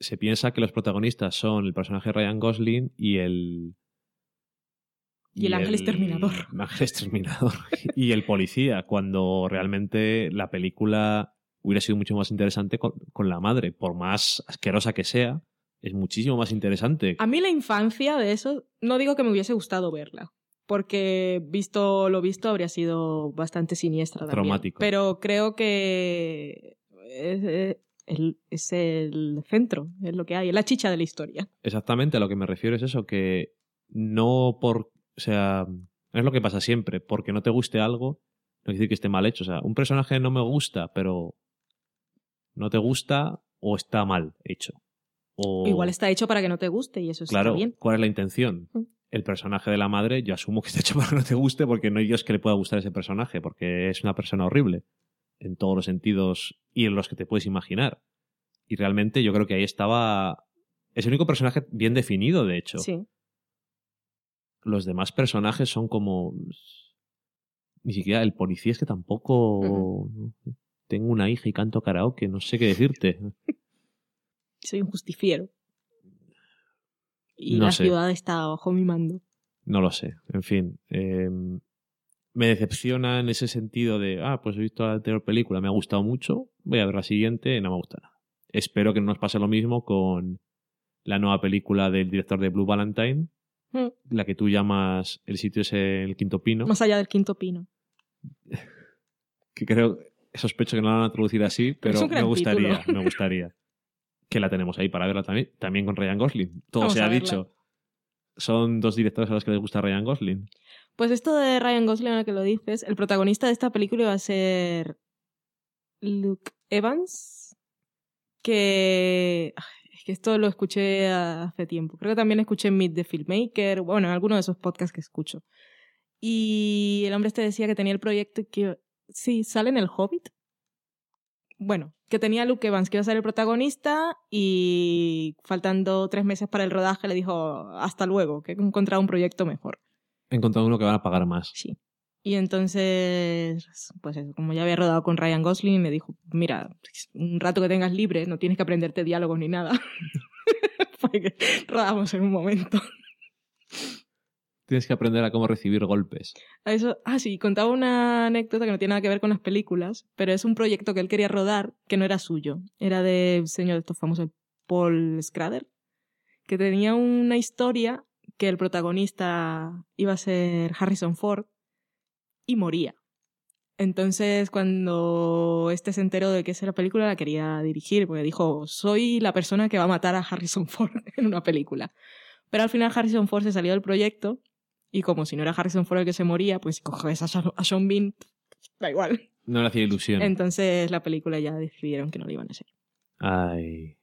se piensa que los protagonistas son el personaje Ryan Gosling y el... Y el ángel exterminador. el ángel exterminador. y el policía, cuando realmente la película hubiera sido mucho más interesante con, con la madre. Por más asquerosa que sea, es muchísimo más interesante. A mí la infancia de eso, no digo que me hubiese gustado verla, porque visto lo visto habría sido bastante siniestra también. Traumático. Pero creo que es, es el, es el centro, es lo que hay, es la chicha de la historia. Exactamente, a lo que me refiero es eso, que no por... O sea, es lo que pasa siempre, porque no te guste algo, no quiere decir que esté mal hecho. O sea, un personaje no me gusta, pero no te gusta o está mal hecho. O, Igual está hecho para que no te guste y eso Claro, está bien. ¿cuál es la intención? Mm. El personaje de la madre, yo asumo que está hecho para que no te guste porque no hay Dios que le pueda gustar ese personaje, porque es una persona horrible en todos los sentidos y en los que te puedes imaginar. Y realmente yo creo que ahí estaba... Es el único personaje bien definido, de hecho. Sí. Los demás personajes son como... Ni siquiera el policía es que tampoco... Tengo una hija y canto karaoke, no sé qué decirte. Soy un justifiero. Y No la sé. ciudad está bajo mi mando. No lo sé. En fin. eh, me decepciona en ese sentido de, ah, pues he visto la anterior película, me ha gustado mucho, voy a ver la siguiente, no me gusta nada. Espero que no nos pase lo mismo con la nueva película del director de Blue Valentine, Mm. la que tú llamas El sitio es el quinto pino, Más allá del quinto pino. que creo, sospecho que no la van a traducir así, pero me gustaría, título. me gustaría. Que la tenemos ahí para verla también, también con Ryan Gosling. Todo Vamos se ha verla. dicho. Son dos directores a los que les gusta Ryan Gosling. Pues esto de Ryan Gosling, ahora que lo dices, el protagonista de esta película iba a ser Luke Evans, que... Es que esto lo escuché hace tiempo. Creo que también escuché Meet the Filmmaker, bueno, en alguno de esos podcasts que escucho. Y el hombre este decía que tenía el proyecto y que... Sí, sale en El Hobbit. Bueno, que tenía Luke Evans, que iba a ser el protagonista y faltando tres meses para el rodaje le dijo hasta luego, que he encontrado un proyecto mejor. He encontrado uno que van a pagar más. Sí. Y entonces, pues eso, como ya había rodado con Ryan Gosling, me dijo, mira, un rato que tengas libre, no tienes que aprenderte diálogos ni nada. Porque rodamos en un momento. Tienes que aprender a cómo recibir golpes. Eso, ah, sí, contaba una anécdota que no tiene nada que ver con las películas, pero es un proyecto que él quería rodar que no era suyo. Era de un señor de estos famosos, Paul Schrader, que tenía una historia que el protagonista iba a ser Harrison Ford y moría. Entonces, cuando este se enteró de que esa era la película, la quería dirigir, porque dijo, soy la persona que va a matar a Harrison Ford en una película. Pero al final Harrison Ford se salió del proyecto y como si no era Harrison Ford el que se moría, pues si coges a Sean- a Sean Bean, da igual. No le hacía ilusión. Entonces la película ya decidieron que no lo iban a hacer. Ay.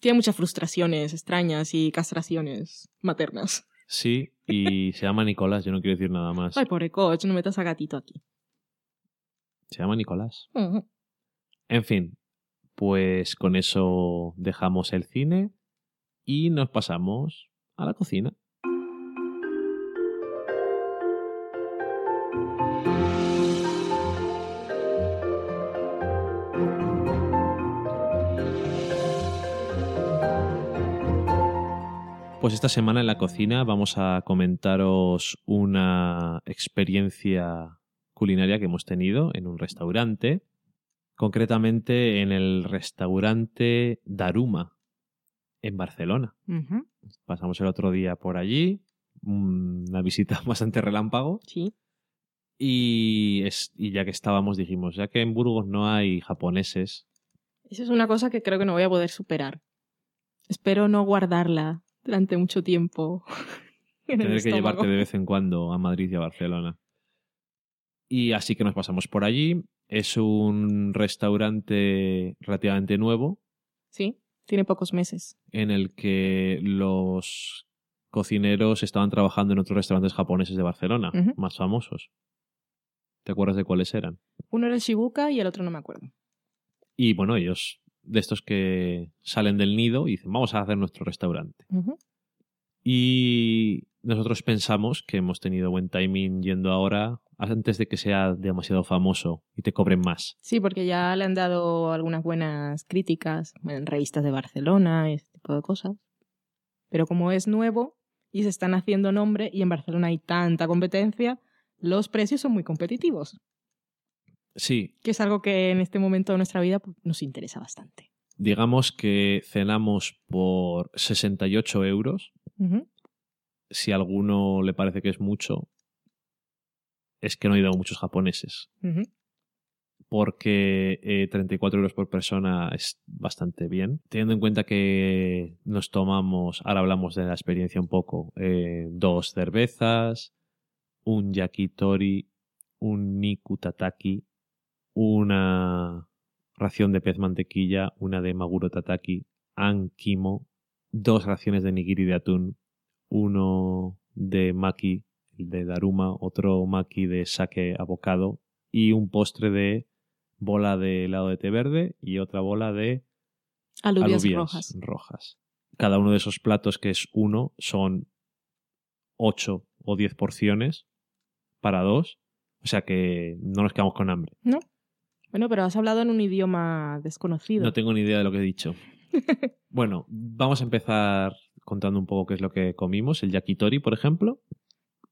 Tiene muchas frustraciones extrañas y castraciones maternas. Sí, y se llama Nicolás, yo no quiero decir nada más. Ay, pobre coach, no metas a gatito aquí. Se llama Nicolás. En fin, pues con eso dejamos el cine y nos pasamos a la cocina. Pues esta semana en la cocina vamos a comentaros una experiencia culinaria que hemos tenido en un restaurante, concretamente en el restaurante Daruma, en Barcelona. Pasamos el otro día por allí, una visita bastante relámpago, Sí. y, es- y ya que estábamos dijimos, ya que en Burgos no hay japoneses, Eso es una cosa que creo que no voy a poder superar. Espero no guardarla durante mucho tiempo. tener que llevarte de vez en cuando a Madrid y a Barcelona. Y así que nos pasamos por allí. Es un restaurante relativamente nuevo Sí, tiene pocos meses. en el que los cocineros estaban trabajando en otros restaurantes japoneses de Barcelona, más famosos. ¿Te acuerdas de cuáles eran? Uno era el Shibuka y el otro no me acuerdo. Y bueno, ellos, de estos que salen del nido y dicen, vamos a hacer nuestro restaurante. Y nosotros pensamos que hemos tenido buen timing yendo ahora antes de que sea demasiado famoso y te cobren más. Sí, porque ya le han dado algunas buenas críticas en revistas de Barcelona y ese tipo de cosas. Pero como es nuevo y se están haciendo nombre y en Barcelona hay tanta competencia, los precios son muy competitivos, Sí, que es algo que en este momento de nuestra vida pues, nos interesa bastante. digamos que cenamos por 68 euros. Si a alguno le parece que es mucho, es que no he ido a muchos japoneses. Porque eh, 34 euros por persona es bastante bien. Teniendo en cuenta que nos tomamos, ahora hablamos de la experiencia un poco, eh, dos cervezas, un yakitori, un niku tataki, una ración de pez mantequilla, una de maguro tataki, ankimo, dos raciones de nigiri de atún, uno de maki de daruma, otro maki de sake abocado y un postre de bola de helado de té verde y otra bola de Alubias, alubias rojas. rojas. Cada uno de esos platos, que es uno, son 8 o 10 porciones para dos. O sea que no nos quedamos con hambre. Bueno, pero has hablado en un idioma desconocido. No tengo ni idea de lo que he dicho. bueno, vamos a empezar contando un poco qué es lo que comimos. El yakitori, por ejemplo.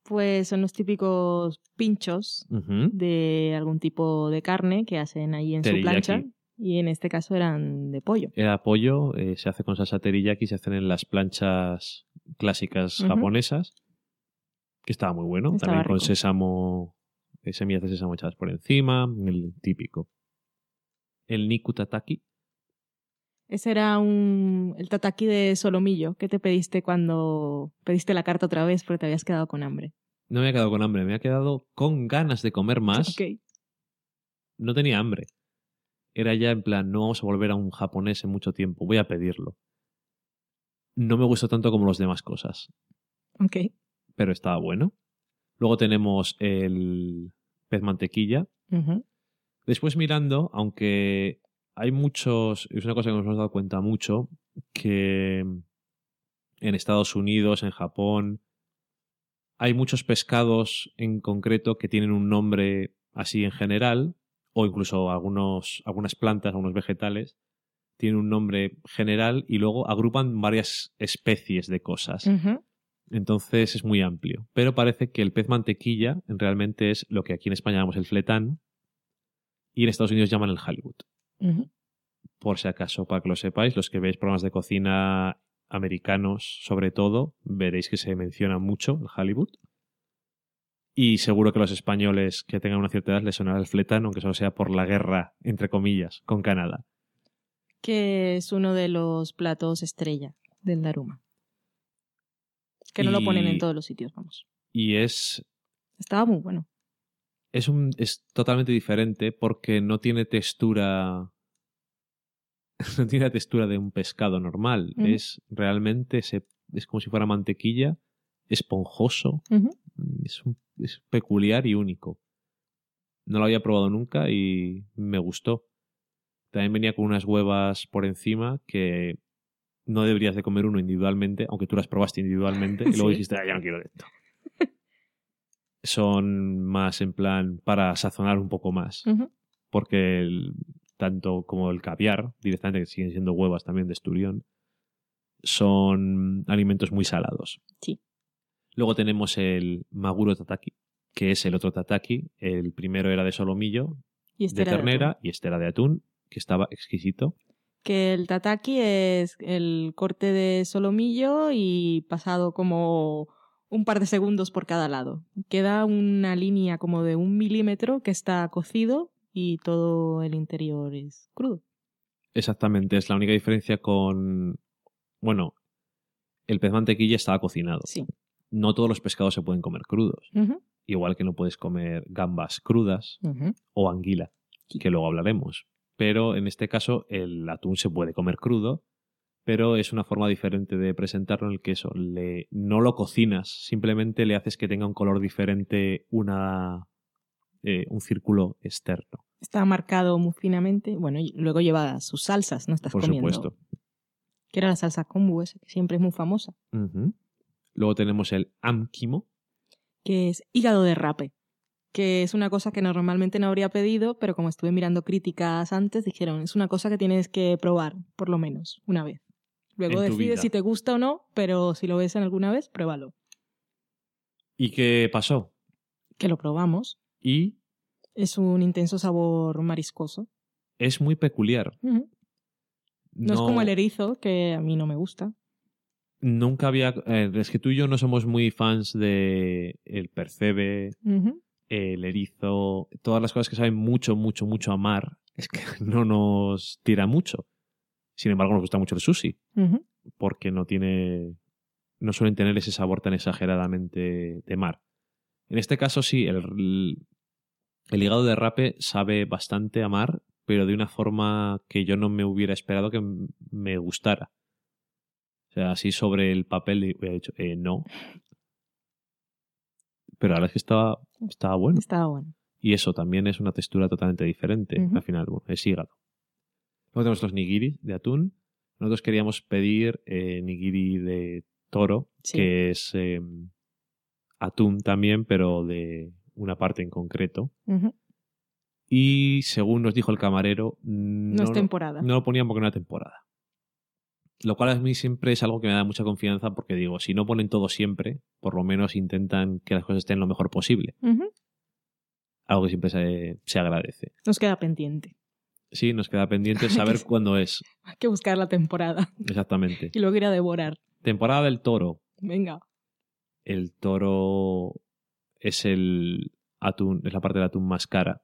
Pues son los típicos pinchos de algún tipo de carne que hacen ahí en Teriyaki. su plancha. Y en este caso eran de pollo. Era pollo, eh, se hace con salsa teriyaki, se hacen en las planchas clásicas japonesas, que estaba muy bueno. Estaba También con sésamo, semillas de sésamo echadas por encima, el típico. El niku tataki, Ese era un, el tataki de solomillo que te pediste cuando pediste la carta otra vez porque te habías quedado con hambre. no me ha quedado con hambre, me ha quedado con ganas de comer más. Ok. No tenía hambre. Era ya en plan, no vamos a volver a un japonés en mucho tiempo, voy a pedirlo. No me gustó tanto como las demás cosas. Ok. pero estaba bueno. Luego tenemos el pez mantequilla. Después mirando, aunque hay muchos, es una cosa que nos hemos dado cuenta mucho, que en Estados Unidos, en Japón, hay muchos pescados en concreto que tienen un nombre así en general, o incluso algunos, algunas plantas, algunos vegetales, tienen un nombre general y luego agrupan varias especies de cosas. Ujú. Entonces es muy amplio. Pero parece que el pez mantequilla realmente es lo que aquí en España llamamos el fletán y en Estados Unidos llaman el Hollywood. Por si acaso, para que lo sepáis, los que veis programas de cocina americanos sobre todo, veréis que se menciona mucho el Hollywood. Y seguro que los españoles que tengan una cierta edad les sonará el fletán, aunque solo sea por la guerra, entre comillas, con Canadá. Que es uno de los platos estrella del Daruma. Que no lo ponen en todos los sitios, vamos. Y es Estaba muy bueno. es, un, es totalmente diferente porque no tiene textura. No tiene la textura de un pescado normal. Es realmente. Se, es como si fuera mantequilla, esponjoso. Ujú. Es, un- es peculiar y único. No lo había probado nunca y me gustó. También venía con unas huevas por encima que no deberías de comer uno individualmente, aunque tú las probaste individualmente y luego Sí. dijiste, "Ah, ya no quiero esto. Son más en plan para sazonar un poco más porque el- tanto como el caviar, directamente que siguen siendo huevas también de esturión, son alimentos muy salados. Sí. Luego tenemos el maguro tataki, que es el otro tataki. El primero era de solomillo, Y este de era de ternera, y este era de atún, que estaba exquisito. Que el tataki es el corte de solomillo y pasado como un par de segundos por cada lado. Queda una línea como de un milímetro que está cocido y todo el interior es crudo. Exactamente, es la única diferencia con... Bueno, el pez mantequilla estaba cocinado. Sí. No todos los pescados se pueden comer crudos. Igual que no puedes comer gambas crudas o anguila, Sí. que luego hablaremos. Pero en este caso el atún se puede comer crudo, pero es una forma diferente de presentarlo en el que eso, le, no lo cocinas, simplemente le haces que tenga un color diferente, una, eh, un círculo externo, Está marcado muy finamente. Bueno, y luego lleva sus salsas, no estás por comiendo. supuesto. Que era la salsa kombu esa, que siempre es muy famosa. Luego tenemos el amquimo. que es hígado de rape, que es una cosa que normalmente no habría pedido, pero como estuve mirando críticas antes, dijeron, es una cosa que tienes que probar, por lo menos, una vez. Luego decides si te gusta o no, pero si lo ves en alguna vez, pruébalo. ¿Y qué pasó? Que lo probamos. Y Es un intenso sabor mariscoso. es muy peculiar. No, es como el erizo, que a mí no me gusta. Nunca había... eh, es que tú y yo no somos muy fans de el percebe. El erizo, todas las cosas que saben mucho, mucho, mucho a mar. Es que no nos tira mucho. Sin embargo, nos gusta mucho el sushi. Porque no tiene. no suelen tener ese sabor tan exageradamente de mar. En este caso, sí, el, el hígado de rape sabe bastante a mar, pero de una forma que yo no me hubiera esperado que me gustara. O sea, así sobre el papel le hubiera dicho, eh, no. Pero ahora es que estaba, estaba bueno. Estaba bueno. Y eso también es una textura totalmente diferente. Al final, bueno, es hígado. Luego tenemos los nigiris de atún. Nosotros queríamos pedir eh, nigiri de toro, Sí. que es eh, atún también, pero de una parte en concreto. Y según nos dijo el camarero, no, No, es temporada. no lo ponían porque no era temporada. Lo cual a mí siempre es algo que me da mucha confianza porque digo, si no ponen todo siempre, por lo menos intentan que las cosas estén lo mejor posible. Algo que siempre se, se agradece. Nos queda pendiente. Sí, nos queda pendiente saber cuándo es. Hay que buscar la temporada Exactamente. y luego ir a devorar. Temporada del toro. Venga. El toro es el atún, es la parte del atún más cara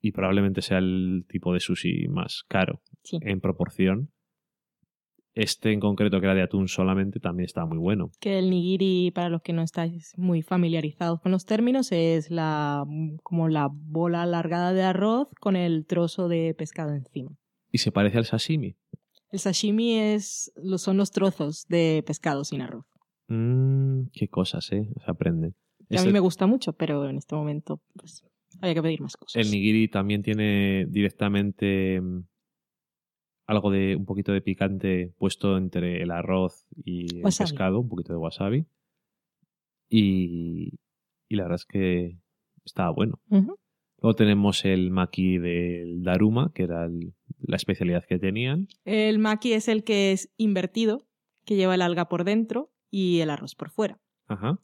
y probablemente sea el tipo de sushi más caro Sí. en proporción. Este en concreto, que era de atún solamente, también estaba muy bueno. Que el nigiri, para los que no estáis muy familiarizados con los términos, es la como la bola alargada de arroz con el trozo de pescado encima. Y se parece al sashimi. El sashimi es, lo- son los trozos de pescado sin arroz. Mmm, qué cosas, ¿eh? Se aprenden. A mí me gusta mucho, pero en este momento pues, había que pedir más cosas. El nigiri también tiene directamente mm, algo de un poquito de picante puesto entre el arroz y el pescado, un poquito de wasabi. Y, y la verdad es que estaba bueno. Luego tenemos el maki del Daruma, que era el- la especialidad que tenían. El maki es el que es invertido, que lleva el alga por dentro y el arroz por fuera. Ajá.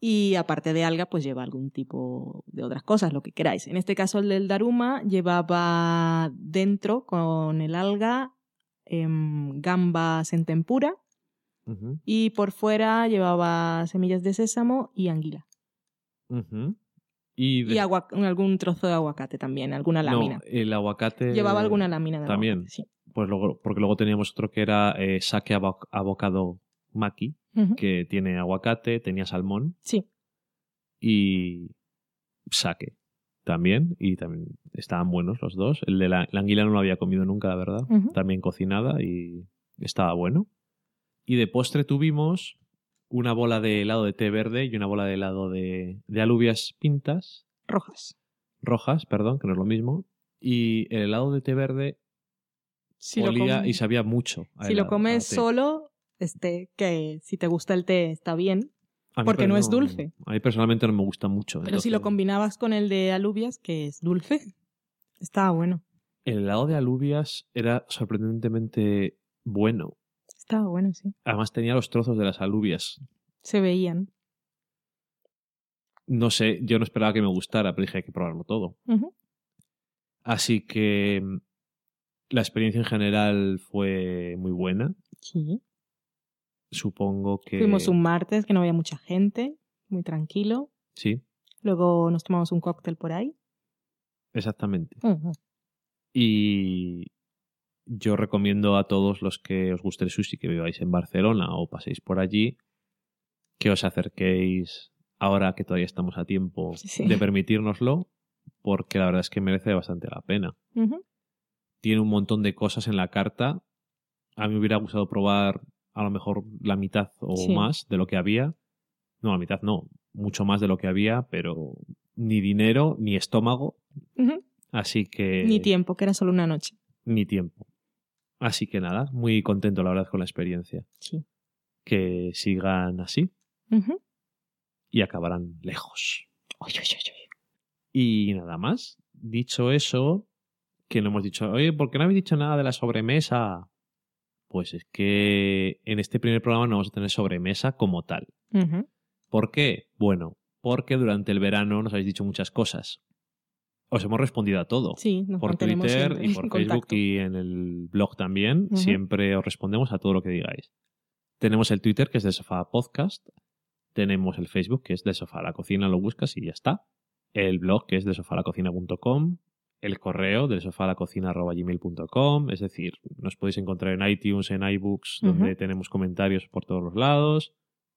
Y aparte de alga, pues lleva algún tipo de otras cosas, lo que queráis. En este caso, el del Daruma llevaba dentro con el alga em, gambas en tempura y por fuera llevaba semillas de sésamo y anguila. Y, de- Y agua- algún trozo de aguacate también, alguna no, lámina. el aguacate. Llevaba alguna lámina de también. aguacate, sí. Pues luego, porque luego teníamos otro que era eh, sake avo- avocado que tiene aguacate, tenía salmón Sí. y sake también. Y también estaban buenos los dos. El de la, la anguila no lo había comido nunca, la verdad. También cocinada y estaba bueno. Y de postre tuvimos una bola de helado de té verde y una bola de helado de, de alubias pintas, Rojas. rojas, perdón, que no es lo mismo. Y el helado de té verde Si lo olía comes- y sabía mucho. Si lo comes solo, este, que si te gusta el té está bien, porque no es dulce. A mí personalmente no me gusta mucho. pero si lo combinabas con el de alubias, que es dulce, estaba bueno. El helado de alubias era sorprendentemente bueno. Estaba bueno, sí. Además tenía los trozos de las alubias. Se veían. No sé, yo no esperaba que me gustara, pero dije hay que probarlo todo. Así que mm, la experiencia en general fue muy buena. Sí. Supongo que... Fuimos un martes que no había mucha gente, muy tranquilo. Sí, Luego nos tomamos un cóctel por ahí. exactamente. Y yo recomiendo a todos los que os guste el sushi, que viváis en Barcelona o paséis por allí, que os acerquéis ahora que todavía estamos a tiempo Sí. de permitírnoslo, porque la verdad es que merece bastante la pena. Tiene un montón de cosas en la carta. A mí me hubiera gustado probar a lo mejor la mitad o Sí. más de lo que había. No, la mitad no, mucho más de lo que había, pero ni dinero ni estómago. Así que... Ni tiempo, que era solo una noche. ni tiempo. Así que nada, muy contento la verdad con la experiencia. Sí. que sigan así y acabarán lejos. Uy, uy, uy, uy. Y nada más. Dicho eso, que no hemos dicho, oye, ¿por qué no habéis dicho nada de la sobremesa? Pues es que en este primer programa no vamos a tener sobremesa como tal. ¿Por qué? Bueno, porque durante el verano nos habéis dicho muchas cosas. Os hemos respondido a todo. Sí, nos por Twitter y por Facebook contacto. y en el blog también. Siempre os respondemos a todo lo que digáis. Tenemos el Twitter, que es de Sofá Podcast. Tenemos el Facebook, que es de Sofá la Cocina, lo buscas y ya está. El blog, que es de sofalacocina.com. El correo, de sofalacocina.gmail.com. Es decir, nos podéis encontrar en iTunes, en iBooks, donde tenemos comentarios por todos los lados.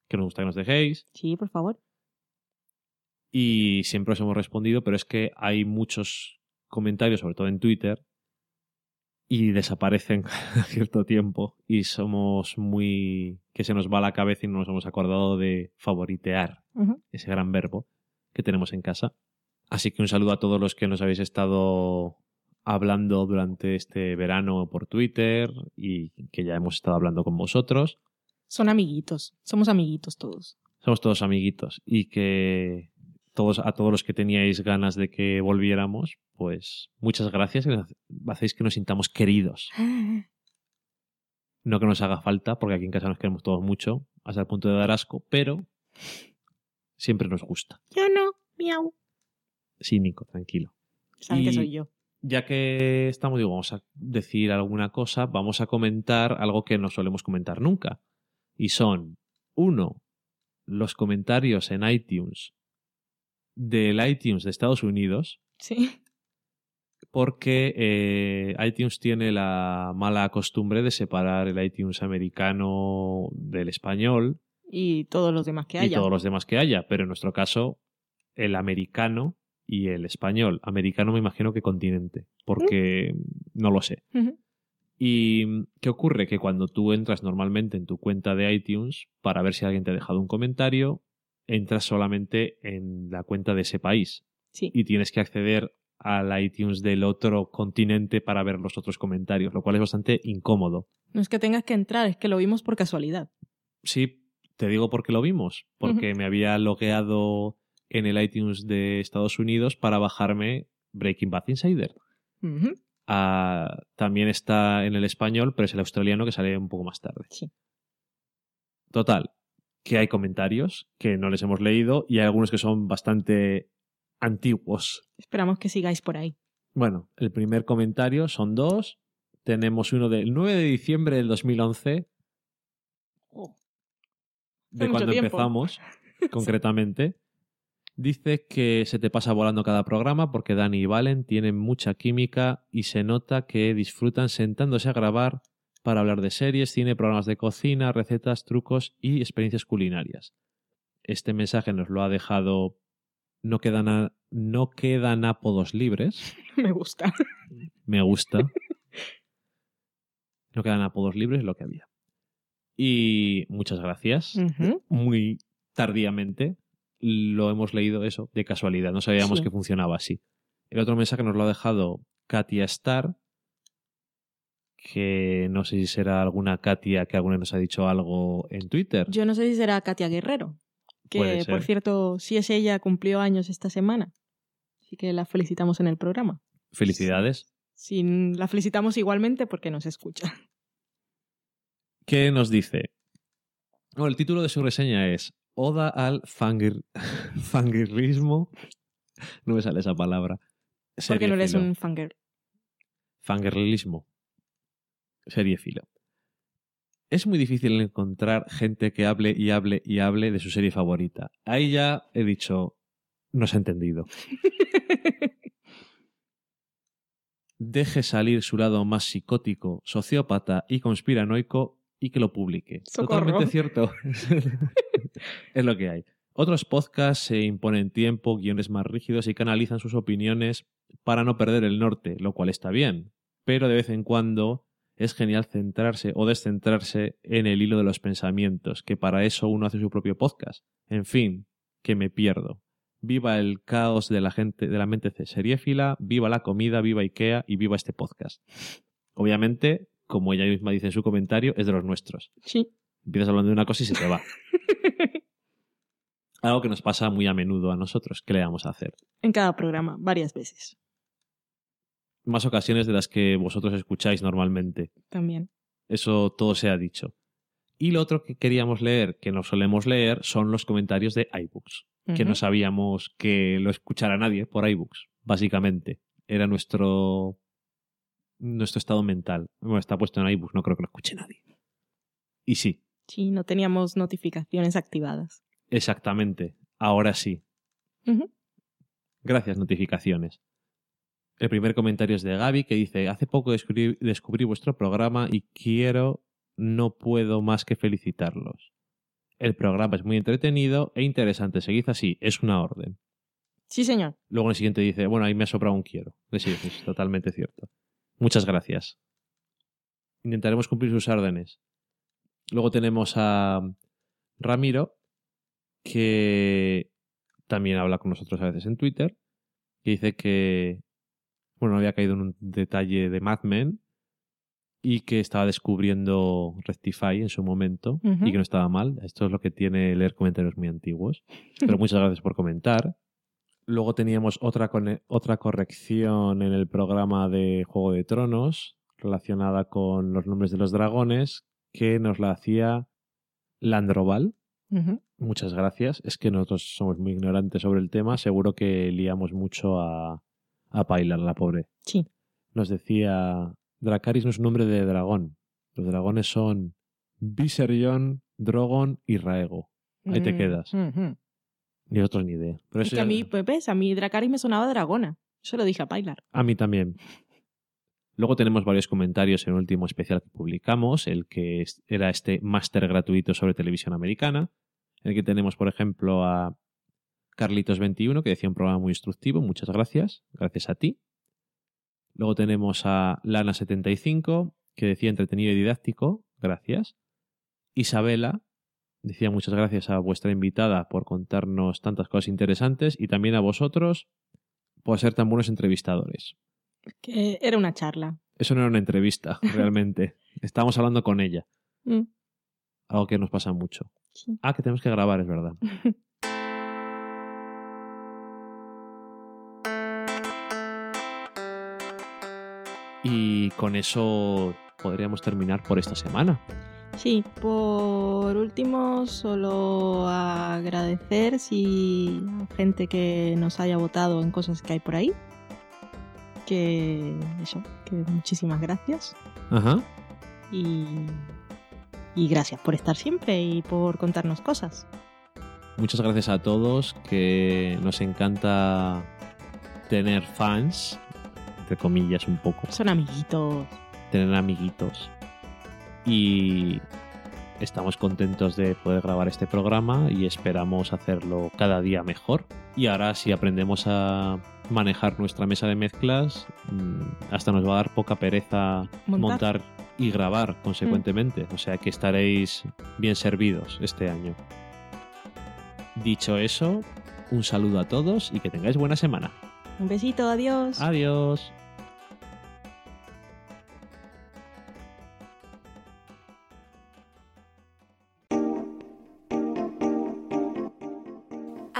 Que nos gusta que nos dejéis. Sí, por favor. y siempre os hemos respondido, pero es que hay muchos comentarios, sobre todo en Twitter, y desaparecen a cierto tiempo y somos muy... que se nos va la cabeza y no nos hemos acordado de favoritear ese gran verbo que tenemos en casa. Así que un saludo a todos los que nos habéis estado hablando durante este verano por Twitter y que ya hemos estado hablando con vosotros. Son amiguitos. Somos amiguitos todos. somos todos amiguitos y que todos a todos los que teníais ganas de que volviéramos, pues muchas gracias, hacéis que nos sintamos queridos. No que nos haga falta, porque aquí en casa nos queremos todos mucho, hasta el punto de dar asco, pero siempre nos gusta. Yo no. Miau. Sí, Nico, tranquilo. Saben que Y- soy yo. Ya que estamos, digo, vamos a decir alguna cosa, vamos a comentar algo que no solemos comentar nunca. Y son, uno, los comentarios en iTunes del iTunes de Estados Unidos, Sí. porque eh, iTunes tiene la mala costumbre de separar el iTunes americano del español Y todos los demás que y haya. todos los demás que haya, pero en nuestro caso el americano y el español. Americano me imagino que continente, porque no lo sé. ¿Y qué ocurre? Que cuando tú entras normalmente en tu cuenta de iTunes para ver si alguien te ha dejado un comentario, entras solamente en la cuenta de ese país Sí. y tienes que acceder al iTunes del otro continente para ver los otros comentarios, lo cual es bastante incómodo. No es que tengas que entrar, es que lo vimos por casualidad. Sí, te digo porque lo vimos, porque me había logueado en el iTunes de Estados Unidos para bajarme Breaking Bad Insider. Ah, también está en el español, pero es el australiano que sale un poco más tarde. Sí. Total, que hay comentarios que no les hemos leído y hay algunos que son bastante antiguos. Esperamos que sigáis por ahí. Bueno, el primer comentario son dos. Tenemos uno del 9 de diciembre del 2011, de mucho cuando tiempo. empezamos, concretamente. Dice que se te pasa volando cada programa porque Dani y Valen tienen mucha química y se nota que disfrutan sentándose a grabar para hablar de series, cine, programas de cocina, recetas, trucos y experiencias culinarias. Este mensaje nos lo ha dejado. No quedan, a- no quedan apodos libres. Me gusta. Me gusta. No quedan apodos libres, es lo que había. Y muchas gracias. Muy tardíamente lo hemos leído eso, de casualidad. No sabíamos Sí. que funcionaba así. El otro mensaje nos lo ha dejado Katia Star, que no sé si será alguna Katia que alguna vez nos ha dicho algo en Twitter. Yo no sé si será Katia Guerrero. Que, por cierto, si es ella, cumplió años esta semana. Así que la felicitamos en el programa. Felicidades. Sí, la felicitamos igualmente porque nos escucha. ¿Qué nos dice? Bueno, el título de su reseña es Oda al fangir... fangirrismo. No me sale esa palabra. Porque no eres un fangirl. Fangirlismo. Seriéfilo. Es muy difícil encontrar gente que hable y hable y hable de su serie favorita. Ahí ya he dicho, no se ha entendido. Deje salir su lado más psicótico, sociópata y conspiranoico y que lo publique. Socorro. Totalmente cierto. es lo que hay. Otros podcasts se imponen tiempo, guiones más rígidos y canalizan sus opiniones para no perder el norte, lo cual está bien. Pero de vez en cuando es genial centrarse o descentrarse en el hilo de los pensamientos, que para eso uno hace su propio podcast. En fin, que me pierdo. Viva el caos de la gente, de la mente seriéfila, viva la comida, viva Ikea y viva este podcast. Obviamente, como ella misma dice en su comentario, es de los nuestros. Sí. Empiezas hablando de una cosa y se te va. Algo que nos pasa muy a menudo a nosotros. ¿Qué le vamos a hacer? En cada programa, varias veces. Más ocasiones de las que vosotros escucháis normalmente. También. Eso todo se ha dicho. Y lo otro que queríamos leer, que no solemos leer, son los comentarios de iBooks. Que no sabíamos que lo escuchara nadie por iBooks, básicamente. Era nuestro nuestro estado mental. Bueno, está puesto en iBooks, no creo que lo escuche nadie. Y sí, Sí, no teníamos notificaciones activadas. exactamente. Ahora sí. Gracias, notificaciones. El primer comentario es de Gaby que dice, hace poco descubrí, descubrí vuestro programa y quiero, no puedo más que felicitarlos. El programa es muy entretenido e interesante. Seguid así, es una orden. Sí, señor. Luego en el siguiente dice, bueno, ahí me ha sobrado un quiero. Sí, es totalmente cierto. Muchas gracias. Intentaremos cumplir sus órdenes. Luego tenemos a Ramiro, que también habla con nosotros a veces en Twitter, que dice que, bueno, había caído en un detalle de Mad Men y que estaba descubriendo Rectify en su momento y que no estaba mal. Esto es lo que tiene leer comentarios muy antiguos. Pero muchas gracias por comentar. Luego teníamos otra, cone- otra corrección en el programa de Juego de Tronos relacionada con los nombres de los dragones que nos la hacía Landroval. Muchas gracias. Es que nosotros somos muy ignorantes sobre el tema. Seguro que liamos mucho a, a Pilar, la pobre. Sí. Nos decía, Dracaris no es un nombre de dragón. Los dragones son Viserion, Drogon y Raego. Ahí te Mm, quedas. Ni otros ni idea. Pero Es que a mí, pues ves, a mí Dracarys me sonaba dragona. Yo lo dije a Pilar. A mí también. Luego tenemos varios comentarios en el último especial que publicamos, el que era este máster gratuito sobre televisión americana, en el que tenemos, por ejemplo, a Carlitos21, que decía un programa muy instructivo, muchas gracias, gracias a ti. Luego tenemos a Lana75, que decía entretenido y didáctico, gracias. Isabela decía muchas gracias a vuestra invitada por contarnos tantas cosas interesantes y también a vosotros por ser tan buenos entrevistadores. Que era una charla. Eso no era una entrevista, realmente. Estábamos hablando con ella, Mm, algo que nos pasa mucho. sí. Ah, que tenemos que grabar, es verdad. Y con eso podríamos terminar por esta semana. Sí, por último, solo agradecer si gente que nos haya votado en cosas que hay por ahí. Que eso, que muchísimas gracias. Ajá. Y, y gracias por estar siempre y por contarnos cosas. Muchas gracias a todos, que nos encanta tener fans, entre comillas un poco. Son amiguitos. tener amiguitos. Y estamos contentos de poder grabar este programa y esperamos hacerlo cada día mejor. Y ahora si aprendemos a manejar nuestra mesa de mezclas, mm, hasta nos va a dar poca pereza Montar. montar, y grabar consecuentemente. O sea que estaréis bien servidos este año. Dicho eso, un saludo a todos y que tengáis buena semana. Un besito, adiós. Adiós.